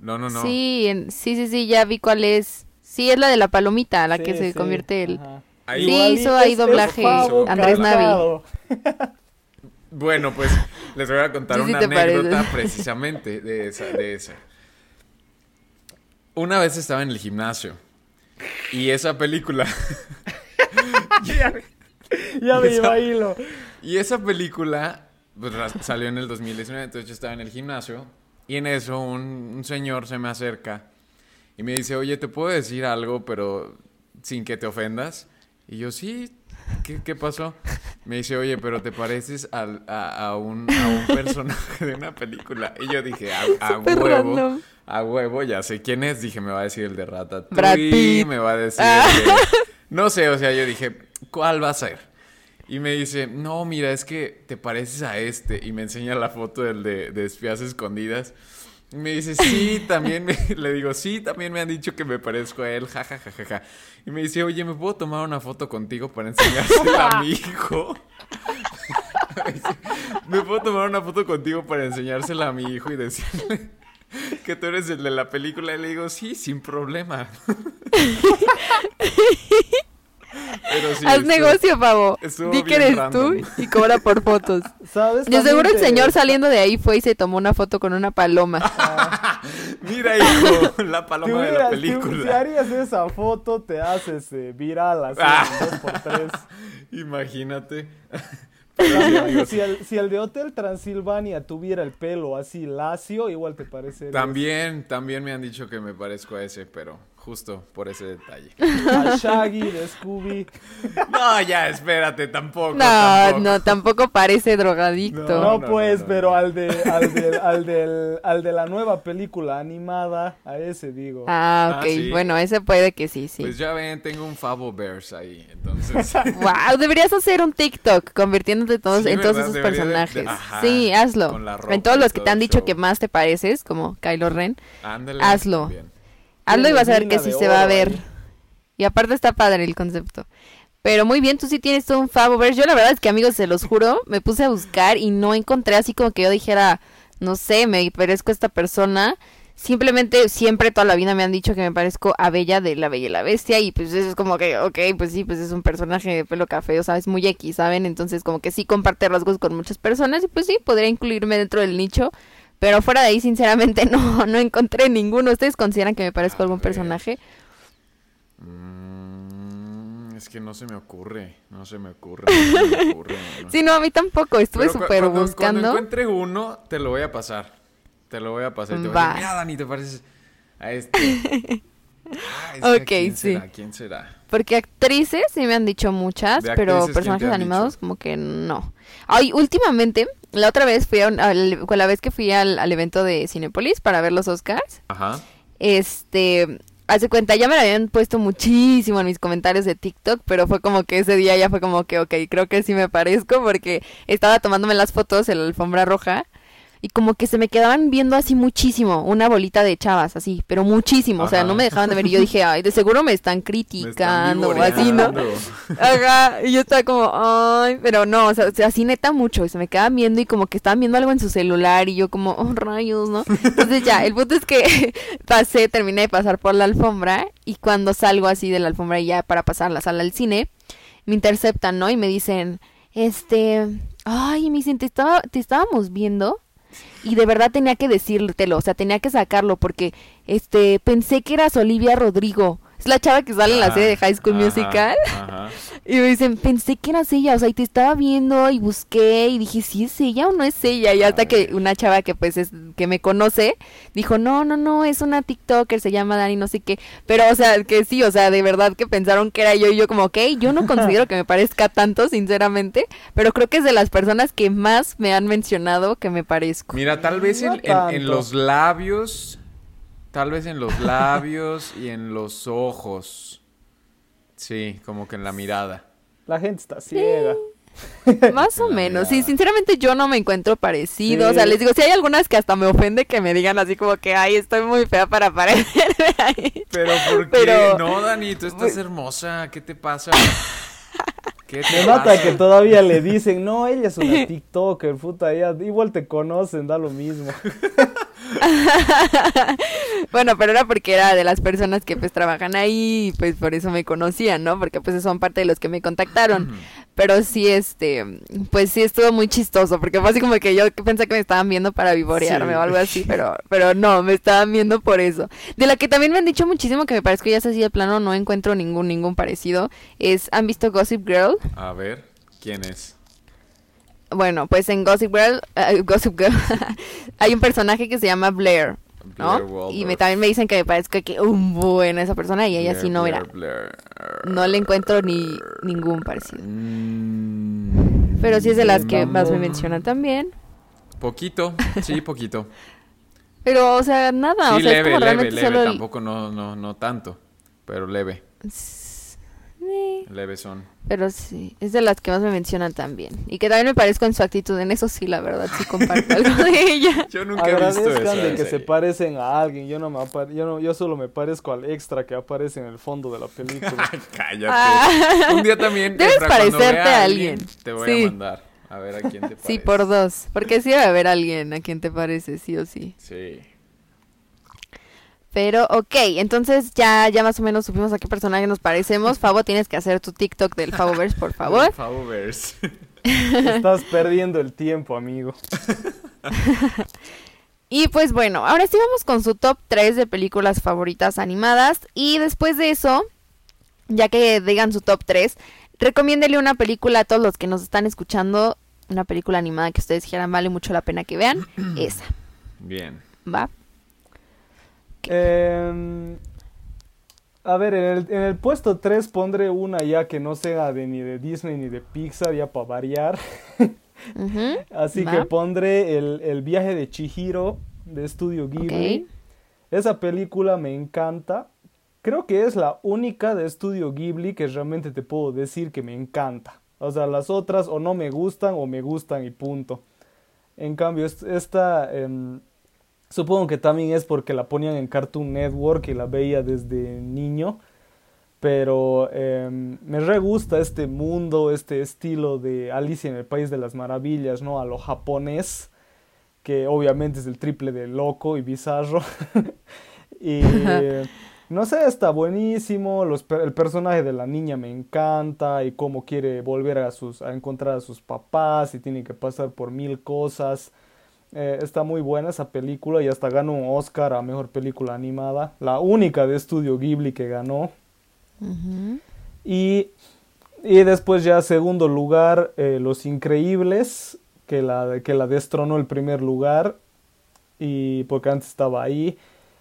No, no, no. Sí, en- sí, sí, sí, ya vi cuál es. Sí, es la de la palomita, la Sí, que se sí, convierte el... ajá. Ahí- Sí, hizo ahí doblaje Andrés Navi. Bueno, pues les voy a contar Sí, sí una anécdota pareces. precisamente de esa, de esa. Una vez estaba en el gimnasio y esa película Ya me Esa- iba hilo. Y esa película pues, salió en el 2019, entonces yo estaba en el gimnasio y en eso un, un señor se me acerca y me dice, oye, ¿te puedo decir algo pero sin que te ofendas? Y yo, sí, ¿qué, qué pasó? Me dice, oye, pero te pareces al- a, a un, a un personaje de una película. Y yo dije, a, a huevo, random. a huevo, ya sé quién es. Dije, me va a decir el de Ratatouille, Brad Pitt. me va a decir Ah. el de... No sé, o sea, yo dije, ¿cuál va a ser? Y me dice, no, mira, es que te pareces a este. Y me enseña la foto del de, de espías escondidas. Y me dice, sí, también me... Le digo, sí, también me han dicho que me parezco a él, ja, ja, ja, ja, ja. Y me dice, oye, ¿me puedo tomar una foto contigo para enseñársela a mi hijo? Me dice, ¿Me puedo tomar una foto contigo para enseñársela a mi hijo y decirle que tú eres el de la película? Y le digo, sí, sin problema. Pero sí, Haz negocio, pavo. Di que eres random. tú y cobra por fotos. También seguro el señor saliendo de ahí fue y se tomó una foto con una paloma. Mira, hijo, la paloma de la película. si harías esa foto, te haces eh, viral así, Ah. en dos por tres. Imagínate. Pero si, el, si el de Hotel Transilvania tuviera el pelo así lacio, igual te parece. También, también me han dicho que me parezco a ese, pero justo por ese detalle. A Shaggy de Scooby. No, ya, espérate, tampoco. No, tampoco. no, tampoco parece drogadicto. No, no, pues, no, pero no. al de al del, al del al de la nueva película animada, a ese digo. Ah, ok. Ah, sí. Bueno, ese puede que sí, sí. Pues ya ven, tengo un Favo Bears ahí, entonces. Wow, deberías hacer un TikTok convirtiéndote todos, Sí, en todos esos de- de- personajes. ajá, sí, hazlo. con la ropa En todos los que todo te han dicho show. que más te pareces, como Kylo Ren, Ándale. Hazlo. Hazlo y vas a ver que sí se va a ver. ahí. Y aparte está padre el concepto. Pero muy bien, tú sí tienes todo un Favoverse. Yo la verdad es que amigos, se los juro, me puse a buscar y no encontré así como que yo dijera, no sé, me parezco a esta persona. Simplemente siempre toda la vida me han dicho que me parezco a Bella de La Bella y la Bestia y pues eso es como que, ok, pues sí, pues es un personaje de pelo café, o sea, es muy X, ¿saben? Entonces como que sí comparte rasgos con muchas personas y pues sí, podría incluirme dentro del nicho. Pero fuera de ahí, sinceramente, no, no encontré ninguno. ¿Ustedes consideran que me parezco a algún A ver. personaje? Mm, es que no se me ocurre, no se me ocurre, no se me ocurre. no. Sí, no, a mí tampoco. Estuve súper cuando- Cuando buscando. encuentre uno, te lo voy a pasar. Te lo voy a pasar. y Te voy a decir, mira, Dani, te pareces a este. Ah, es que, ¿a Ok, ¿quién sí. será? ¿Quién será? Porque actrices sí me han dicho muchas, pero actrices, ¿quién te personajes animados dicho? como que no. Ay, últimamente, la otra vez fui a un- al- la vez que fui al, al evento de Cinepolis para ver los Oscars, Ajá. este, hace cuenta, ya me lo habían puesto muchísimo en mis comentarios de TikTok, pero fue como que ese día ya fue como que, ok, creo que sí me parezco porque estaba tomándome las fotos en la alfombra roja. Y como que se me quedaban viendo así muchísimo, una bolita de chavas, así, pero muchísimo, o sea, no me dejaban de ver. Y yo dije, ay, de seguro me están Me están criticando o así, ¿no? Ajá, y yo estaba como, ay, pero no, o sea, así neta mucho, y se me quedaban viendo y como que estaban viendo algo en su celular y yo como, oh, rayos, ¿no? Entonces ya, el punto es que pasé, terminé de pasar por la alfombra y cuando salgo así de la alfombra y ya para pasar la sala del cine, me interceptan, ¿no? Y me dicen, este, ay, me dicen, te, estaba, te estábamos viendo y de verdad tenía que decírtelo, o sea, tenía que sacarlo porque, este, pensé que eras Olivia Rodrigo. La chava que sale en la serie de High School Ajá, Musical. Ajá. Y me dicen, pensé que eras ella, o sea, y te estaba viendo y busqué y dije, ¿sí es ella o no es ella? Y hasta que una chava que pues es, que me conoce, dijo, no, no, no, es una TikToker, se llama Dani, no sé qué. Pero, o sea, que sí, o sea, de verdad que pensaron que era yo y yo como, ok, yo no considero que me parezca tanto, sinceramente, pero creo que es de las personas que más me han mencionado que me parezco. Mira, tal vez No en, en- en tanto. los labios, tal vez en los labios y en los ojos. Sí, como que en la mirada. La gente está ciega. Más o menos, sí, sinceramente yo no me encuentro parecido, o sea, les digo, si hay algunas que hasta me ofende que me digan así como que, ay, estoy muy fea para parecerme ahí. Pero ¿por qué? Pero- No, Dani, tú estás hermosa. ¿Qué te pasa? ¿Qué te Me mata pasa? que todavía le dicen, no, ella es una TikToker, puta, ya, igual te conocen, da lo mismo. Bueno, pero era porque era de las personas que pues trabajan ahí y pues por eso me conocían, ¿no? Porque pues son parte de los que me contactaron. Pero sí, este, pues sí estuvo muy chistoso, porque fue así como que yo pensé que me estaban viendo para vivorearme Sí. o algo así, pero, pero no, me estaban viendo por eso. De la que también me han dicho muchísimo que me parezco ya es así de plano, no encuentro ningún, ningún parecido, es, ¿han visto Gossip Girl? A ver, ¿quién es? Bueno, pues en Gossip Girl, eh, Gossip Girl, hay un personaje que se llama Blair, ¿no? Blair y me, también me dicen que me parezco que un buen esa persona y ella Blair, sí no, Blair. no le encuentro ni ningún parecido. Mm, Pero sí es de las que más me mencionan también. Poquito, sí, poquito. Pero, o sea, nada, Sí, o sea, leve, es como leve, realmente leve. solo Tampoco no, no, no tanto. Pero leve, Sí, leve son. pero sí, es de las que más me mencionan también. Y que también me parezco en su actitud, en eso sí, la verdad, sí comparto algo de ella. Yo nunca he visto eso. de que en se parecen a alguien, yo no me yo no, yo solo me parezco al extra que aparece en el fondo de la película. Cállate. Ah. Un día también. Debes parecerte a alguien. Te voy Sí. a mandar. A ver a quién te parece. Sí, por dos. Porque sí debe haber alguien a quien te parece, sí o sí. Sí. Pero ok, entonces ya, ya más o menos supimos a qué personaje nos parecemos. Favo, tienes que hacer tu TikTok del Favoverse, por favor. Favoverse. Estás perdiendo el tiempo, amigo. Y pues bueno, ahora sí vamos con su top 3 de películas favoritas animadas. Y después de eso, ya que digan su top 3, recomiéndele una película a todos los que nos están escuchando. Una película animada que ustedes quieran, vale mucho la pena que vean. Esa, Bien. ¿va? Em, a ver, en el, en el puesto 3 pondré una ya que no sea de ni de Disney ni de Pixar, ya para variar. Así va. que pondré el, el viaje de Chihiro de Estudio Ghibli. Esa película me encanta. Creo que es la única de Estudio Ghibli que realmente te puedo decir que me encanta. O sea, las otras o no me gustan o me gustan y punto. En cambio, est- esta em, supongo que también es porque la ponían en Cartoon Network y la veía desde niño. Pero em, me re gusta este mundo, este estilo de Alicia en el País de las Maravillas, ¿no? A lo japonés, que obviamente es el triple de loco y bizarro. y no sé, está buenísimo. Los el personaje de la niña me encanta y cómo quiere volver a, sus, a encontrar a sus papás y tiene que pasar por mil cosas. Eh, está muy buena esa película y hasta ganó un Oscar a Mejor Película Animada. La única de Estudio Ghibli que ganó. Y, y después ya segundo lugar, eh, Los Increíbles, que la, que la destronó el primer lugar, y porque antes estaba ahí.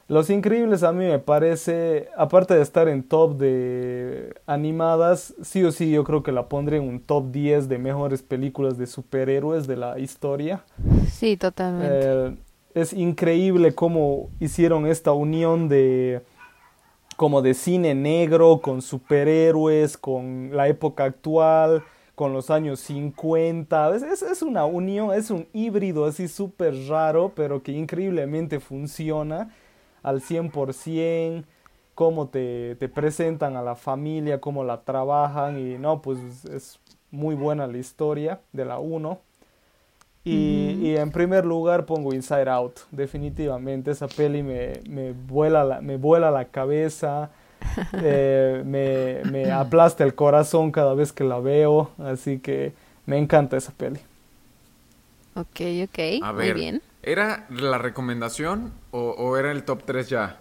Los Increíbles a mí me parece, aparte de estar en top de animadas, sí o sí yo creo que la pondré en un top 10 de mejores películas de superhéroes de la historia. Sí, totalmente. Eh, es increíble cómo hicieron esta unión de como de cine negro con superhéroes, con la época actual, con los años 50. Es, es- es una unión, es un híbrido así súper raro, pero que increíblemente funciona al 100%. Cómo te, te presentan a la familia, cómo la trabajan y no, pues es muy buena la historia de la 1. Y, y en primer lugar pongo Inside Out, definitivamente. Esa peli me, me, vuela, la, me vuela la cabeza, eh, me, me aplasta el corazón cada vez que la veo, así que me encanta esa peli. Ok, ok. A Muy ver, bien. ¿Era la recomendación o, o era el top 3 ya?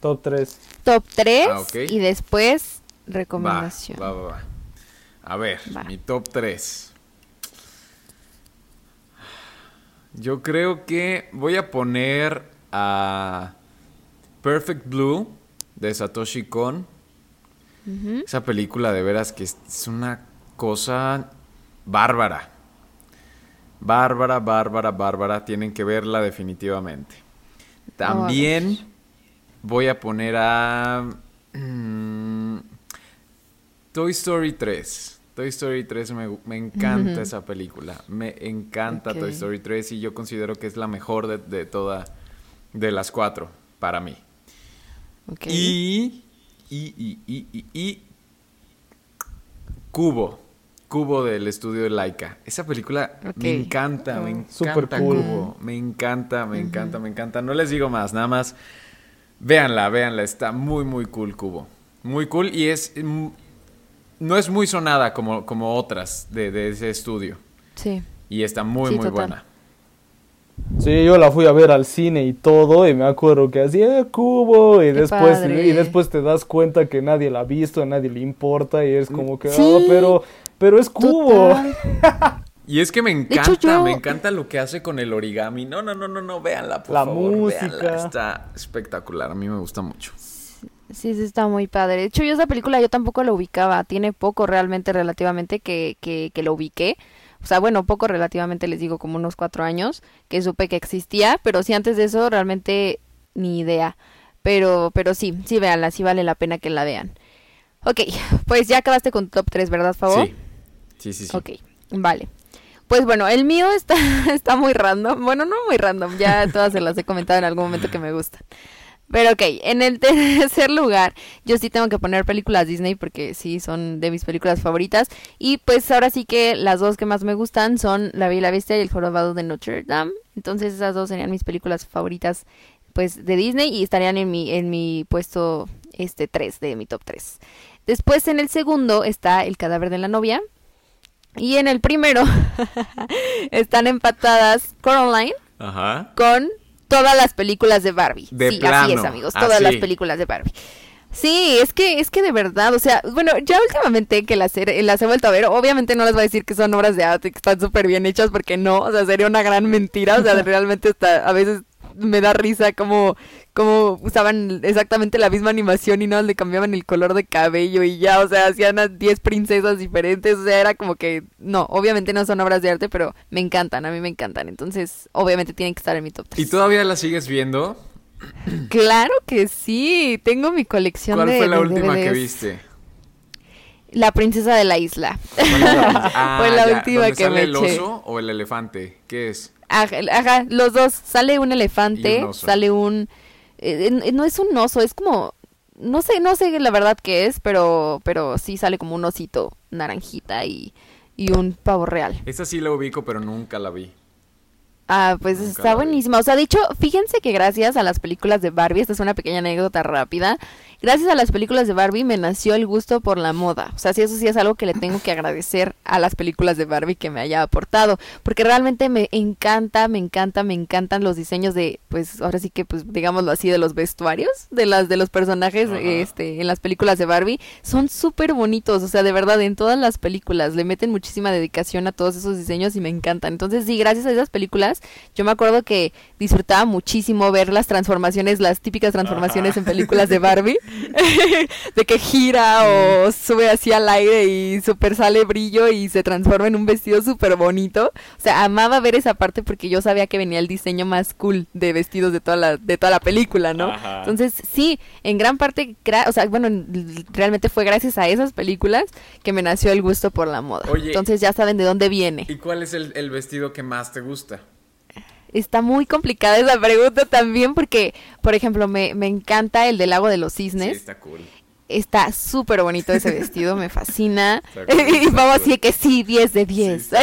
Top 3. Top 3 Ah, y después recomendación. va, va, va. A ver, Va. mi top 3. Yo creo que voy a poner a Perfect Blue de Satoshi Kon. Ujú. Esa película de veras que es una cosa bárbara. Bárbara, bárbara, bárbara. Tienen que verla definitivamente. También voy a poner a mm, Toy Story 3. Toy Story 3 me, me encanta esa película. Me encanta. Toy Story 3 y yo considero que es la mejor de, de toda, de las cuatro, para mí. Y, y, y, y, y, y Cubo. Cubo del estudio de Laika. Esa película me encanta, me encanta súper cool. Me encanta, me encanta, me encanta. No les digo más, nada más. Véanla, véanla. Está muy, muy cool Cubo. Muy cool y es... mm, No es muy sonada como, como otras de, de ese estudio. Sí. Y está muy, Sí, muy total. buena. Sí, yo la fui a ver al cine y todo, y me acuerdo que hacía cubo, y Qué después, padre. y después te das cuenta que nadie la ha visto, a nadie le importa, y es como que, Sí. "Ah, pero, pero es cubo. Y es que me hecho, encanta, yo- me encanta lo que hace con el origami. No, no, no, no, no, véanla, por La favor. música. véanla. Está espectacular, a mí me gusta mucho. Sí, sí, está muy padre. De hecho, yo esa película yo tampoco la ubicaba. Tiene poco realmente, relativamente, que, que, que la ubiqué. O sea, bueno, poco relativamente, les digo, como unos cuatro años, que supe que existía. Pero sí, antes de eso, realmente ni idea. Pero, pero sí, sí, véanla, sí vale la pena que la vean. Ok, pues ya acabaste con tu top 3, ¿verdad, Favor? Sí, sí, sí. sí. Ok, vale. Pues bueno, el mío está, está muy random. Bueno, no muy random, ya todas se las he comentado en algún momento que me gustan. Pero ok, en el tercer lugar, yo sí tengo que poner películas Disney porque sí son de mis películas favoritas. Y pues ahora sí que las dos que más me gustan son La Bella y la Bestia y El Jorobado de Notre Dame. Entonces esas dos serían mis películas favoritas pues de Disney y estarían en mi en mi puesto este 3 de mi top 3. Después en el segundo está El cadáver de la novia y en el primero están empatadas Coraline Ajá. con todas las películas de Barbie. De sí, así es, amigos, todas así. las películas de Barbie. Sí, es que es que de verdad, o sea, bueno, ya últimamente que las, he- las he vuelto a ver, obviamente no les voy a decir que son obras de arte, que están súper bien hechas, porque no, o sea, sería una gran mentira, o sea, realmente está, a veces me da risa como, como usaban exactamente la misma animación y no le cambiaban el color de cabello y ya, o sea, hacían a 10 princesas diferentes, o sea, era como que, no, obviamente no son obras de arte, pero me encantan, a mí me encantan, entonces, obviamente tienen que estar en mi top 3. ¿Y todavía la sigues viendo? Claro que sí, tengo mi colección ¿Cuál de fue la de última que viste? La princesa de la isla. Ah, Fue la última ¿dónde que sale me el eché. oso o el elefante? ¿Qué es? Ajá, ajá, los dos. Sale un elefante, un sale un... eh, eh, no es un oso, es como... No sé, no sé la verdad qué es, pero, pero sí sale como un osito naranjita y, y un pavo real. Esta sí la ubico, pero nunca la vi. Ah, pues Nunca está buenísima. O sea, de hecho, fíjense que gracias a las películas de Barbie, esta es una pequeña anécdota rápida, gracias a las películas de Barbie me nació el gusto por la moda. O sea, sí, eso sí es algo que le tengo que agradecer a las películas de Barbie que me haya aportado, porque realmente me encanta, me encanta, me encantan los diseños de, pues, ahora sí que, pues, digámoslo así, de los vestuarios de las de los personajes, este, en las películas de Barbie, son súper bonitos. O sea, de verdad, en todas las películas le meten muchísima dedicación a todos esos diseños y me encantan. Entonces, sí, gracias a esas películas, yo me acuerdo que disfrutaba muchísimo ver las transformaciones, las típicas transformaciones en películas de Barbie, de que gira o sube así al aire y super sale brillo y se transforma en un vestido súper bonito. O sea, amaba ver esa parte porque yo sabía que venía el diseño más cool de vestidos de toda la, de toda la película, ¿no? Ajá. Entonces, sí, en gran parte, o sea, bueno, realmente fue gracias a esas películas que me nació el gusto por la moda. Oye. Entonces ya saben de dónde viene. ¿Y cuál es el, el vestido que más te gusta? Está muy complicada esa pregunta también porque, por ejemplo, me, me encanta el del lago de los Sí, cisnes. está cool. Está súper bonito ese vestido, me fascina. Y vamos cool. así de que sí, 10 de 10. está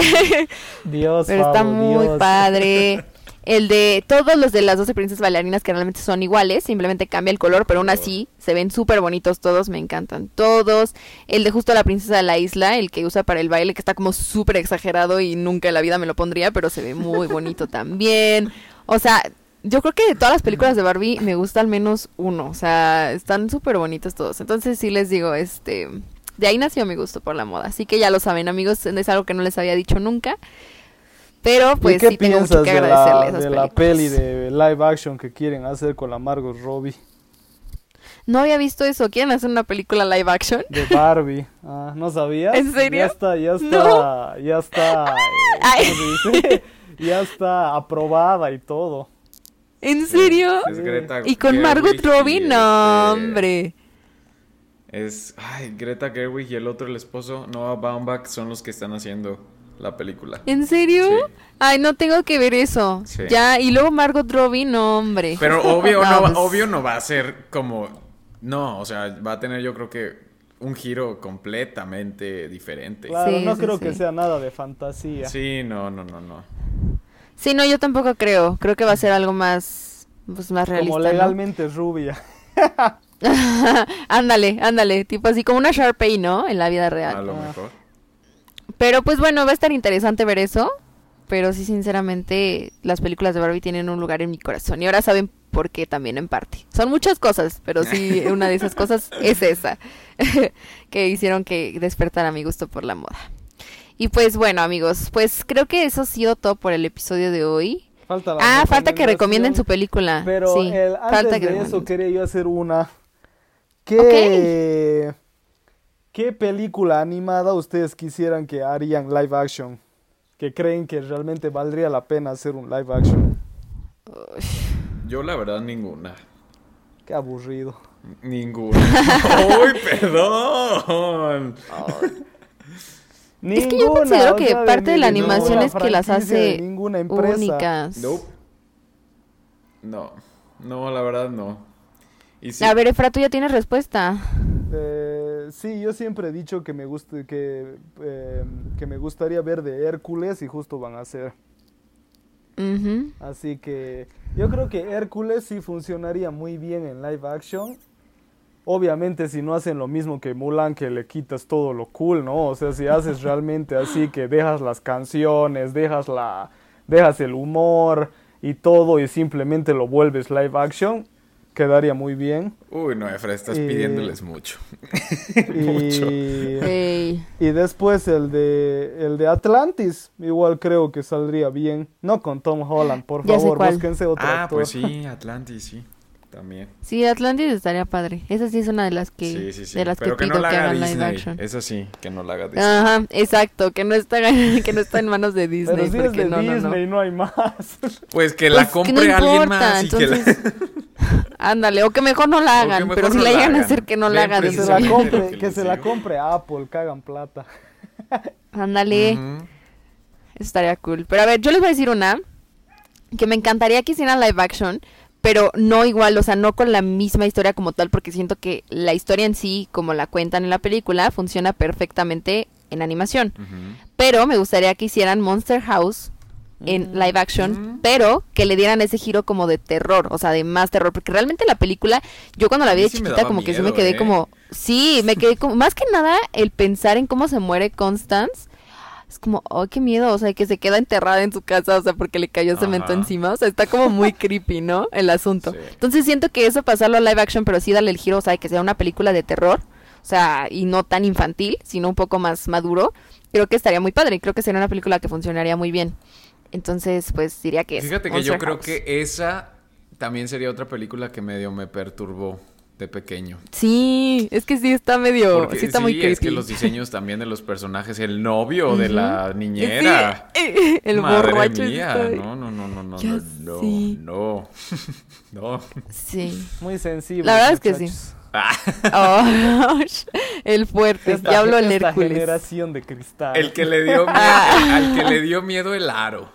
Dios, Pero está Pablo, muy Dios. padre. El de todos los de las 12 princesas bailarinas que realmente son iguales, simplemente cambia el color, pero aún así se ven súper bonitos todos, me encantan todos. El de justo la princesa de la isla, el que usa para el baile, que está como súper exagerado y nunca en la vida me lo pondría, pero se ve muy bonito también. O sea, yo creo que de todas las películas de Barbie me gusta al menos uno, o sea, están súper bonitos todos. Entonces sí les digo, este, de ahí nació mi gusto por la moda. Así que ya lo saben, amigos, es algo que no les había dicho nunca. Pero pues ¿Y qué sí tengo mucho piensas que de agradecerle a la, esas de la peli de live action que quieren hacer con la Margot Robbie? No había visto eso. ¿Quieren hacer una película live action? De Barbie. Ah, ¿No sabías? ¿En serio? Ya está, ya está, No. ya está, eh, Ay. ¿cómo se dice? Ya está aprobada y todo. ¿En serio? Es Greta Y con Gerwig Margot Robbie, y no, este, hombre. Es, ay, Greta Gerwig y el otro, el esposo, Noah Baumbach, son los que están haciendo la película. ¿En serio? Sí. Ay, no tengo que ver eso. Sí. Ya, y luego Margot Robbie, no, hombre. Pero obvio No, no, va- pues- obvio no va a ser como, no, o sea, va a tener yo creo que un giro completamente diferente. Claro, Sí, no sí, creo sí. que sea nada de fantasía. Sí, no, no, no, no. Sí, no, yo tampoco creo. Creo que va a ser algo más, pues, más realista. Como ¿no? legalmente rubia. ándale, ándale. Tipo así como una Sharpay, ¿no? En la vida real. A lo mejor. Pero pues bueno, va a estar interesante ver eso. Pero sí, sinceramente, las películas de Barbie tienen un lugar en mi corazón. Y ahora saben por qué también en parte. Son muchas cosas, pero sí, una de esas cosas es esa. que hicieron que despertara mi gusto por la moda. Y pues bueno, amigos, pues creo que eso ha sido todo por el episodio de hoy. Falta la Ah, falta que recomienden su película. Pero sí, el- falta antes que de eso quería yo hacer una. ¿Qué, ¿Qué película animada ustedes quisieran que harían live action? Que creen que realmente valdría la pena hacer un live action. Yo la verdad ninguna. Qué aburrido. Ninguna. ¡Uy, perdón! Es que yo considero que sea, parte de la animación es que las hace ninguna empresa. únicas. Nope. No, no, la verdad no. Y A ver, Efra, tú ya tienes respuesta. Eh, sí, yo siempre he dicho que me guste, que, eh, que me gustaría ver de Hércules y justo van a hacer. Ujú. Así que yo creo que Hércules sí funcionaría muy bien en live action. Obviamente si no hacen lo mismo que Mulan, que le quitas todo lo cool, ¿no? O sea, si haces realmente así, que dejas las canciones, dejas la, dejas el humor y todo y simplemente lo vuelves live action, quedaría muy bien. Uy, no, Efra, estás pidiéndoles mucho. mucho. Y, Ey. y después el de el de Atlantis, igual creo que saldría bien. No con Tom Holland, por Ya favor, búsquense otro Ah, actor. pues sí, Atlantis, sí. También. Sí, Atlantis estaría padre. Esa sí es una de las que, sí, sí, sí. de las Pero que que, pido no la que haga hagan live Disney. action. Eso sí, que no la haga Disney. Ajá, exacto, que no está que no está en manos de Disney. Pero si es de no, no, no. Disney, no, hay más. Pues que Pues la que compre no alguien importa, más y que la... entonces- Ándale, o que mejor no la que hagan, pero si no la la llegan a hagan. hacer que no la hagan que se la Disney. compre, que que se la compre Apple, cagan plata. Ándale, Ujú. estaría cool. Pero a ver, yo les voy a decir una que me encantaría que hicieran live action, pero no igual, o sea, no con la misma historia como tal, porque siento que la historia en sí, como la cuentan en la película, funciona perfectamente en animación. Pero me gustaría que hicieran Monster House en live action, pero que le dieran ese giro como de terror, o sea, de más terror, porque realmente la película, yo cuando la vi de sí chiquita como que sí me quedé ¿eh? como, sí, me quedé como, más que nada el pensar en cómo se muere Constance, es como, oh, qué miedo, o sea, que se queda enterrada en su casa, o sea, porque le cayó cemento Ajá. encima, o sea, está como muy creepy, ¿no? El asunto. Sí. Entonces siento que eso pasarlo a live action, pero sí darle el giro, o sea, que sea una película de terror, o sea, y no tan infantil, sino un poco más maduro, creo que estaría muy padre, y creo que sería una película que funcionaría muy bien. Entonces, pues diría que es Fíjate que yo creo que esa también sería otra película que medio me perturbó de pequeño. Sí, es que sí está medio, Porque sí está muy creepy. es que los diseños también de los personajes, el novio de Ujú. la niñera. Sí, el Madre borracho mía, no, no, no, no, no, Ya no, no, sé. no, no. Sí. Muy sensible. La verdad es que sí. muchachos. Oh, el fuerte, Esta, ya habló el esta Hércules. generación de cristal. El que le dio miedo, Ah. al que le dio miedo el aro.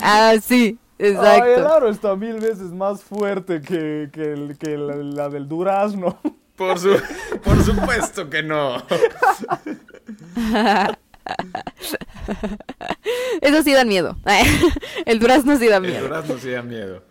Ah, sí, Ay, el exacto. aro está mil veces más fuerte que, que, el- que la, la del durazno. Por su, por supuesto que no. Eso sí dan miedo. El durazno sí da El miedo. durazno sí da miedo.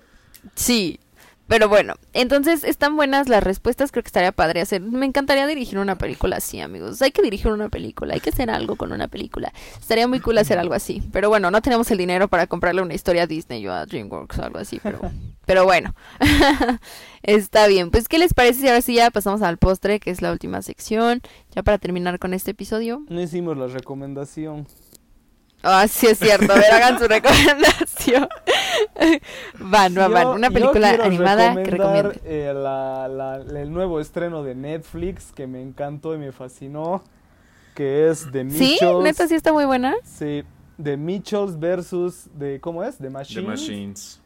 Sí. Pero bueno, entonces están buenas las respuestas, creo que estaría padre hacer. Me encantaría dirigir una película así, amigos. Hay que dirigir una película, hay que hacer algo con una película. Estaría muy cool hacer algo así. Pero bueno, no tenemos el dinero para comprarle una historia a Disney o a DreamWorks o algo así, pero, pero bueno. Está bien. Pues, ¿qué les parece si ahora sí ya pasamos al postre, que es la última sección? Ya para terminar con este episodio. No hicimos la recomendación. Ah, sí es cierto. A ver, hagan su recomendación. van, van, van. Yo- Una yo película animada que recomiende. eh, la- la- el nuevo estreno de Netflix que me encantó y me fascinó, que es The Sí, Mitchells. neta sí está muy buena. Sí, The Mitchells versus de ¿cómo es? The The Machines. Machines.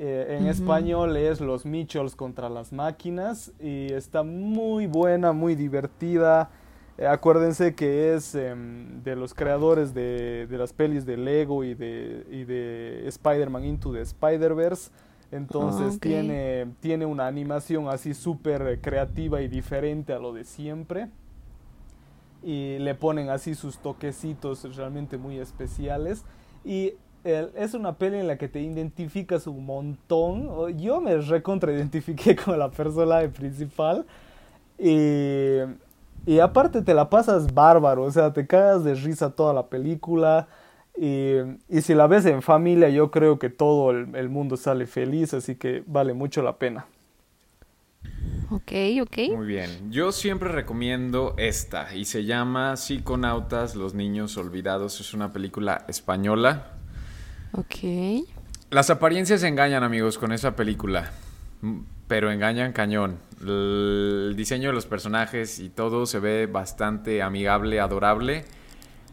Eh, en Ujú. español es Los Mitchells contra las máquinas y está muy buena, muy divertida. Eh, acuérdense que es em, de los creadores de, de las pelis de Lego y de, y de Spider-Man Into the Spider-Verse. Entonces Ok. tiene, tiene una animación así súper creativa y diferente a lo de siempre. Y le ponen así sus toquecitos realmente muy especiales. Y es una peli en la que te identificas un montón. Yo me recontra identifiqué con la personaje principal. Y, y aparte te la pasas bárbaro, o sea, te cagas de risa toda la película. Y, y si la ves en familia, yo creo que todo el, el mundo sale feliz, así que vale mucho la pena. Ok, ok. Muy bien. Yo siempre recomiendo esta y se llama Psiconautas, los niños olvidados. Es una película española. Ok. Las apariencias engañan, amigos, con esa película. Pero engañan cañón. El diseño de los personajes y todo se ve bastante amigable, adorable.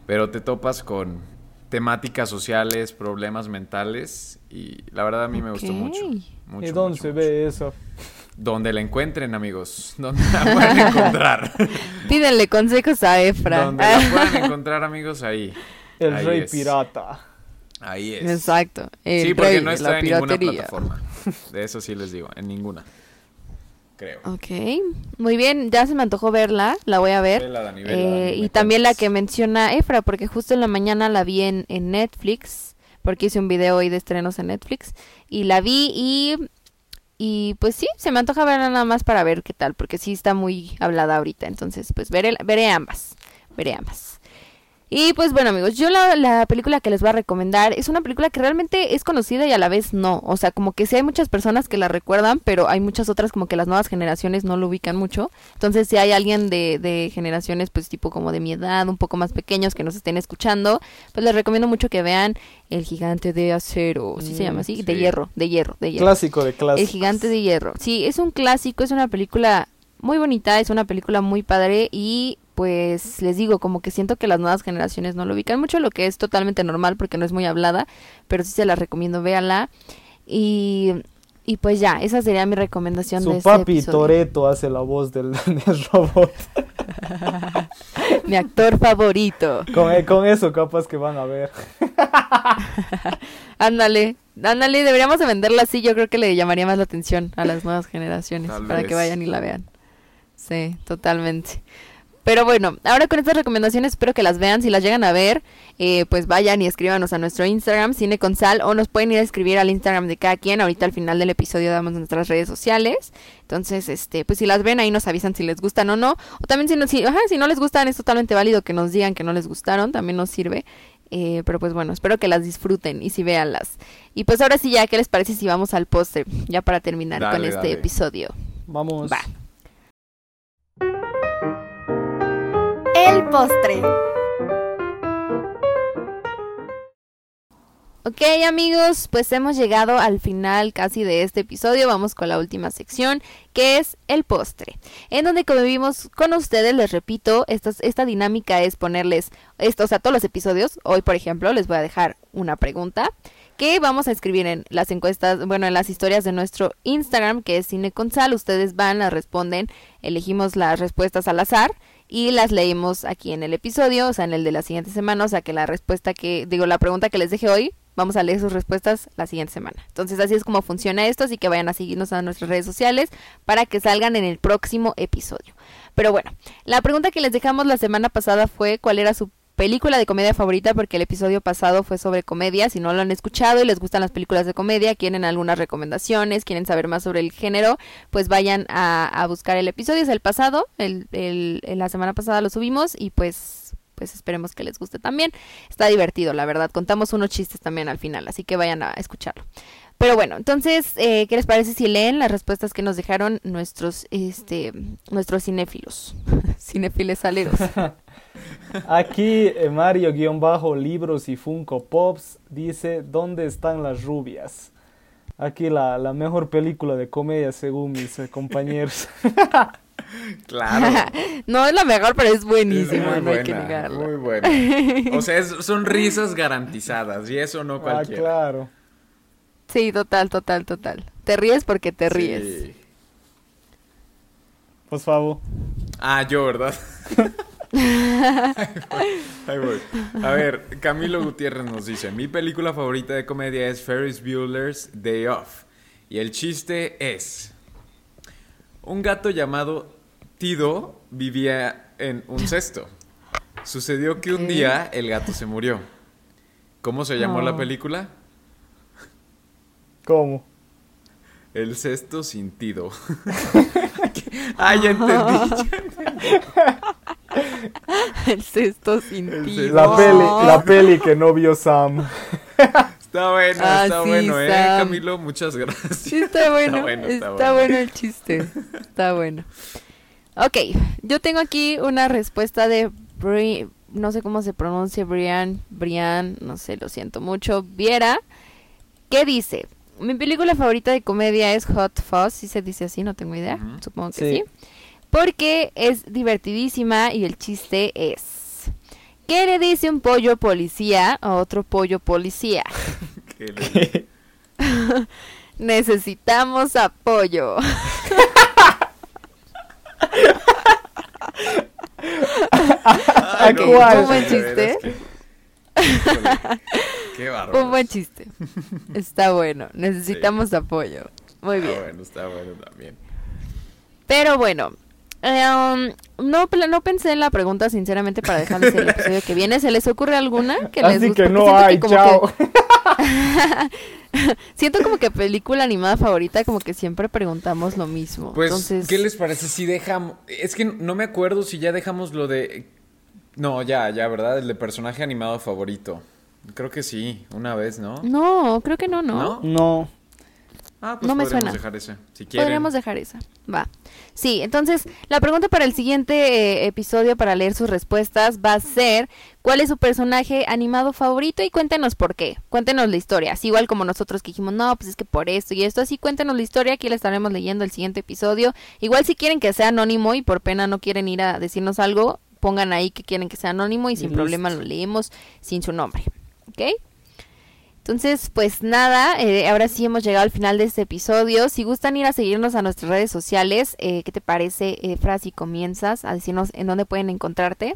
Pero te topas con temáticas sociales, problemas mentales. Y la verdad a mí me gustó mucho. mucho ¿Y dónde mucho, se mucho. ve eso? Donde la encuentren, amigos. Donde la puedan encontrar. Pídenle consejos a Efra. Donde la puedan encontrar, amigos, ahí. El Ahí rey es. pirata. Ahí es. Exacto. El sí, porque rey no de está la en ninguna piratería. plataforma. De eso sí les digo, en ninguna. Creo. Ok, muy bien, ya se me antojó verla, la voy a ver. Vela, Dani, vela, Eh, Dani, y también la que menciona Efra, porque justo en la mañana la vi en, en Netflix, porque hice un video hoy de estrenos en Netflix y la vi y y pues sí, se me antoja verla nada más para ver qué tal, porque sí está muy hablada ahorita, entonces pues veré, veré ambas, veré ambas. Y pues bueno amigos, yo la, la, película que les voy a recomendar es una película que realmente es conocida y a la vez no. O sea, como que sí hay muchas personas que la recuerdan, pero hay muchas otras como que las nuevas generaciones no lo ubican mucho. Entonces si hay alguien de, de generaciones pues tipo como de mi edad, un poco más pequeños que nos estén escuchando, pues les recomiendo mucho que vean El Gigante de Acero, ¿sí se llama así? sí. De hierro, de hierro, de hierro. Clásico de clásicos. El Gigante de Hierro. Sí, es un clásico, es una película muy bonita, es una película muy padre y pues les digo, como que siento que las nuevas generaciones no lo ubican mucho, lo que es totalmente normal porque no es muy hablada, pero sí se la recomiendo, véala. Y, y pues ya, esa sería mi recomendación Su de este papi episodio. Toreto hace la voz del, del robot. Mi actor favorito. Con, eh, con eso capaz que van a ver. Ándale, ándale, deberíamos de venderla así, yo creo que le llamaría más la atención a las nuevas generaciones Tal para vez. que vayan y la vean. Sí, totalmente. Pero bueno, ahora con estas recomendaciones espero que las vean. Si las llegan a ver, eh, pues vayan y escríbanos a nuestro Instagram, Cine con Sal, o nos pueden ir a escribir al Instagram de cada quien. Ahorita al final del episodio damos nuestras redes sociales. Entonces, este, pues si las ven ahí nos avisan si les gustan o no. O también si no, si, ajá, si no les gustan, es totalmente válido que nos digan que no les gustaron, también nos sirve. Eh, pero pues bueno, espero que las disfruten y si véanlas. Y pues ahora sí ya, ¿qué les parece si vamos al póster? Ya para terminar Dale, con este dale. episodio. Vamos. Va. El postre. Ok amigos, pues hemos llegado al final casi de este episodio, vamos con la última sección que es el postre, en donde como vimos con ustedes, les repito, esta, esta dinámica es ponerles, esto, o sea, todos los episodios, hoy por ejemplo les voy a dejar una pregunta que vamos a escribir en las encuestas, bueno, en las historias de nuestro Instagram que es Cine con Sal, ustedes van, las responden, elegimos las respuestas al azar y las leímos aquí en el episodio, o sea, en el de la siguiente semana, o sea, que la respuesta que, digo, la pregunta que les dejé hoy, vamos a leer sus respuestas la siguiente semana. Entonces, así es como funciona esto, así que vayan a seguirnos a nuestras redes sociales para que salgan en el próximo episodio. Pero bueno, la pregunta que les dejamos la semana pasada fue cuál era su película de comedia favorita porque el episodio pasado fue sobre comedia. Si no lo han escuchado y les gustan las películas de comedia, quieren algunas recomendaciones, quieren saber más sobre el género, pues vayan a, buscar el episodio. Es el pasado, el, el, el- la semana pasada lo subimos y pues pues esperemos que les guste también. Está divertido, la verdad. Contamos unos chistes también al final, así que vayan a escucharlo. Pero bueno, entonces, eh, ¿qué les parece si leen las respuestas que nos dejaron nuestros, este, nuestros cinéfilos? Cinéfiles aleros. Aquí eh, Mario-libros y Funko Pops dice ¿Dónde están las rubias? Aquí la, la mejor película de comedia según mis eh, compañeros. Claro. no es la mejor, pero es Es buenísima, muy no hay que buena, negarlo. muy buena. O sea, es- son risas garantizadas y eso no ah, cualquiera. claro. Sí, total, total, total. Te ríes porque te ríes. Sí. Favor. Ah, yo, ¿verdad? Ahí voy. A ver, Camilo Gutiérrez nos dice, mi película favorita de comedia es Ferris Bueller's Day Off. Y el chiste es, un gato llamado Tido vivía en un cesto. Sucedió que un día el gato se murió. ¿Cómo se llamó la película? ¿Cómo? El cesto sin Tido. ah, ya entendí. Cesto sin El ti. cesto. La peli, la peli que no vio Sam. Está bueno, Ah, está sí, bueno, eh, Sam. Camilo, muchas gracias. Sí, está bueno. bueno, está, está bueno. bueno. el chiste. Está bueno. Ok, yo tengo aquí una respuesta de Bri- no sé cómo se pronuncia Brian, Brian, no sé, lo siento mucho, Viera, que dice, mi película favorita de comedia es Hot Fuzz, si se dice así, no tengo idea, supongo que Sí. sí. Porque es divertidísima y el chiste es, ¿qué le dice un pollo policía a otro pollo policía? Que le- Necesitamos apoyo. ¿A cuál? Un buen chiste. Qué bárbaro. Un buen chiste. Está bueno. Necesitamos apoyo. Muy Está bien. bueno, está bueno también. Pero bueno. Eh, um, no, no pensé en la pregunta, sinceramente, para dejarles el episodio que viene. ¿Se les ocurre alguna? Que les Así guste? que no siento hay, como chao. que- Siento como que película animada favorita, como que siempre preguntamos lo mismo. Pues, Entonces, ¿qué les parece si dejamos? Es que no me acuerdo si ya dejamos lo de... No, ya, ya, ¿verdad? El de personaje animado favorito. Creo que sí, una vez, ¿no? No, creo que no, ¿no? No. Ah, pues No me podríamos suena. dejar ese, si quieren. Podríamos dejar esa. Va. Sí, entonces la pregunta para el siguiente eh, episodio para leer sus respuestas va a ser ¿cuál es su personaje animado favorito? Y cuéntenos por qué. Cuéntenos la historia. Así igual como nosotros que dijimos, no, pues es que por esto y esto. Así cuéntenos la historia. Aquí la estaremos leyendo el siguiente episodio. Igual si quieren que sea anónimo y por pena no quieren ir a decirnos algo, pongan ahí que quieren que sea anónimo y sin problema lo leemos sin su nombre. ¿Ok? Entonces, pues nada, eh, ahora sí hemos llegado al final de este episodio. Si gustan ir a seguirnos a nuestras redes sociales, eh, ¿qué te parece, eh, Fra, si comienzas a decirnos en dónde pueden encontrarte?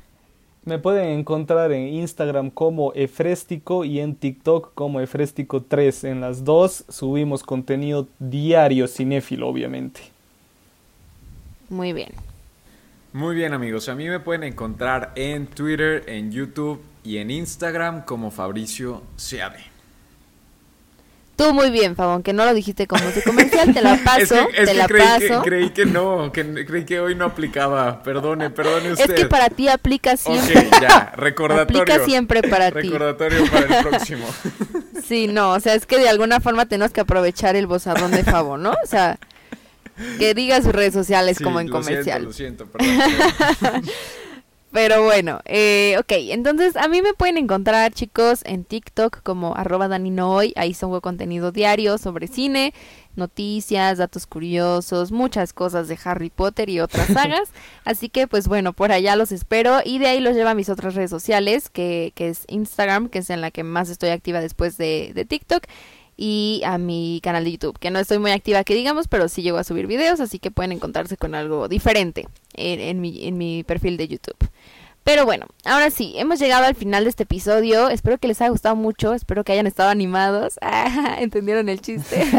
Me pueden encontrar en Instagram como Efréstico y en TikTok como Efréstico3. En las dos subimos contenido diario cinéfilo, obviamente. Muy bien. Muy bien, amigos. A mí me pueden encontrar en Twitter, en YouTube y en Instagram como Fabricio Seade. Tú muy bien, Fabón, que no lo dijiste como tu comercial, te la paso, es que, es te que la creí, paso. Que, creí que no, que creí que hoy no aplicaba. Perdone, perdone es usted. que para ti aplica siempre. Ok, ya, recordatorio. Aplica siempre para ti. Recordatorio para el próximo. Sí, no, o sea, es que de alguna forma tenemos que aprovechar el bozarrón de Fabón, ¿no? O sea, que diga sus redes sociales Sí, como en lo comercial. Siento, lo siento, perdón. Pero bueno, eh, ok, entonces a mí me pueden encontrar chicos en TikTok como arroba daninohoy, ahí subo contenido diario sobre cine, noticias, datos curiosos, muchas cosas de Harry Potter y otras sagas, así que pues bueno, por allá los espero y de ahí los llevo a mis otras redes sociales, que, que es Instagram, que es en la que más estoy activa después de, de TikTok, y a mi canal de YouTube, que no estoy muy activa que digamos, pero sí llego a subir videos, así que pueden encontrarse con algo diferente en, en mi, en mi perfil de YouTube. Pero bueno, ahora sí, hemos llegado al final de este episodio. Espero que les haya gustado mucho, espero que hayan estado animados. ¿Entendieron el chiste?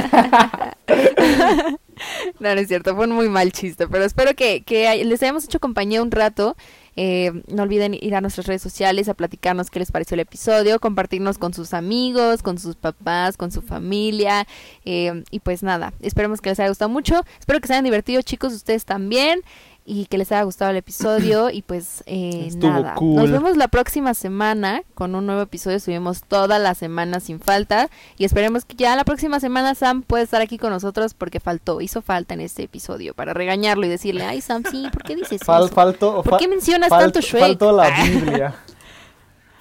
no, no es cierto, fue un muy mal chiste, pero espero que, que les hayamos hecho compañía un rato. Eh, no olviden ir a nuestras redes sociales a platicarnos qué les pareció el episodio, compartirnos con sus amigos, con sus papás, con su familia. eh, y pues nada, esperemos que les haya gustado mucho. Espero que se hayan divertido, chicos, ustedes también. Y que les haya gustado el episodio. Y pues eh, nada. cool. Nos vemos la próxima semana con un nuevo episodio. Subimos toda la semana sin falta. Y esperemos que ya la próxima semana Sam pueda estar aquí con nosotros porque faltó, hizo falta en este episodio para regañarlo y decirle, ay Sam, sí, ¿por qué dices Fal- eso? ¿Por qué mencionas fal- tanto Shrek? Faltó la Biblia.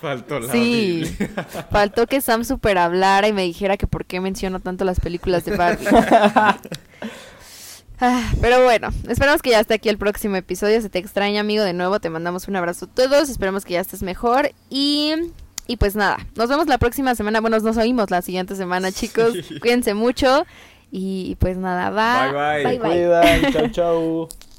Faltó la Sí, Biblia. faltó que Sam super hablara y me dijera que por qué menciono tanto las películas de Barbie. Ah, pero bueno, esperamos que ya esté aquí el próximo episodio. Se te extraña, amigo, de nuevo. Te mandamos un abrazo a todos. Esperamos que ya estés mejor. Y, y pues nada, nos vemos la próxima semana. Bueno, nos oímos la siguiente semana, chicos. Cuídense mucho. Y pues nada, va. Bye, bye. Cuidan, chao, chao.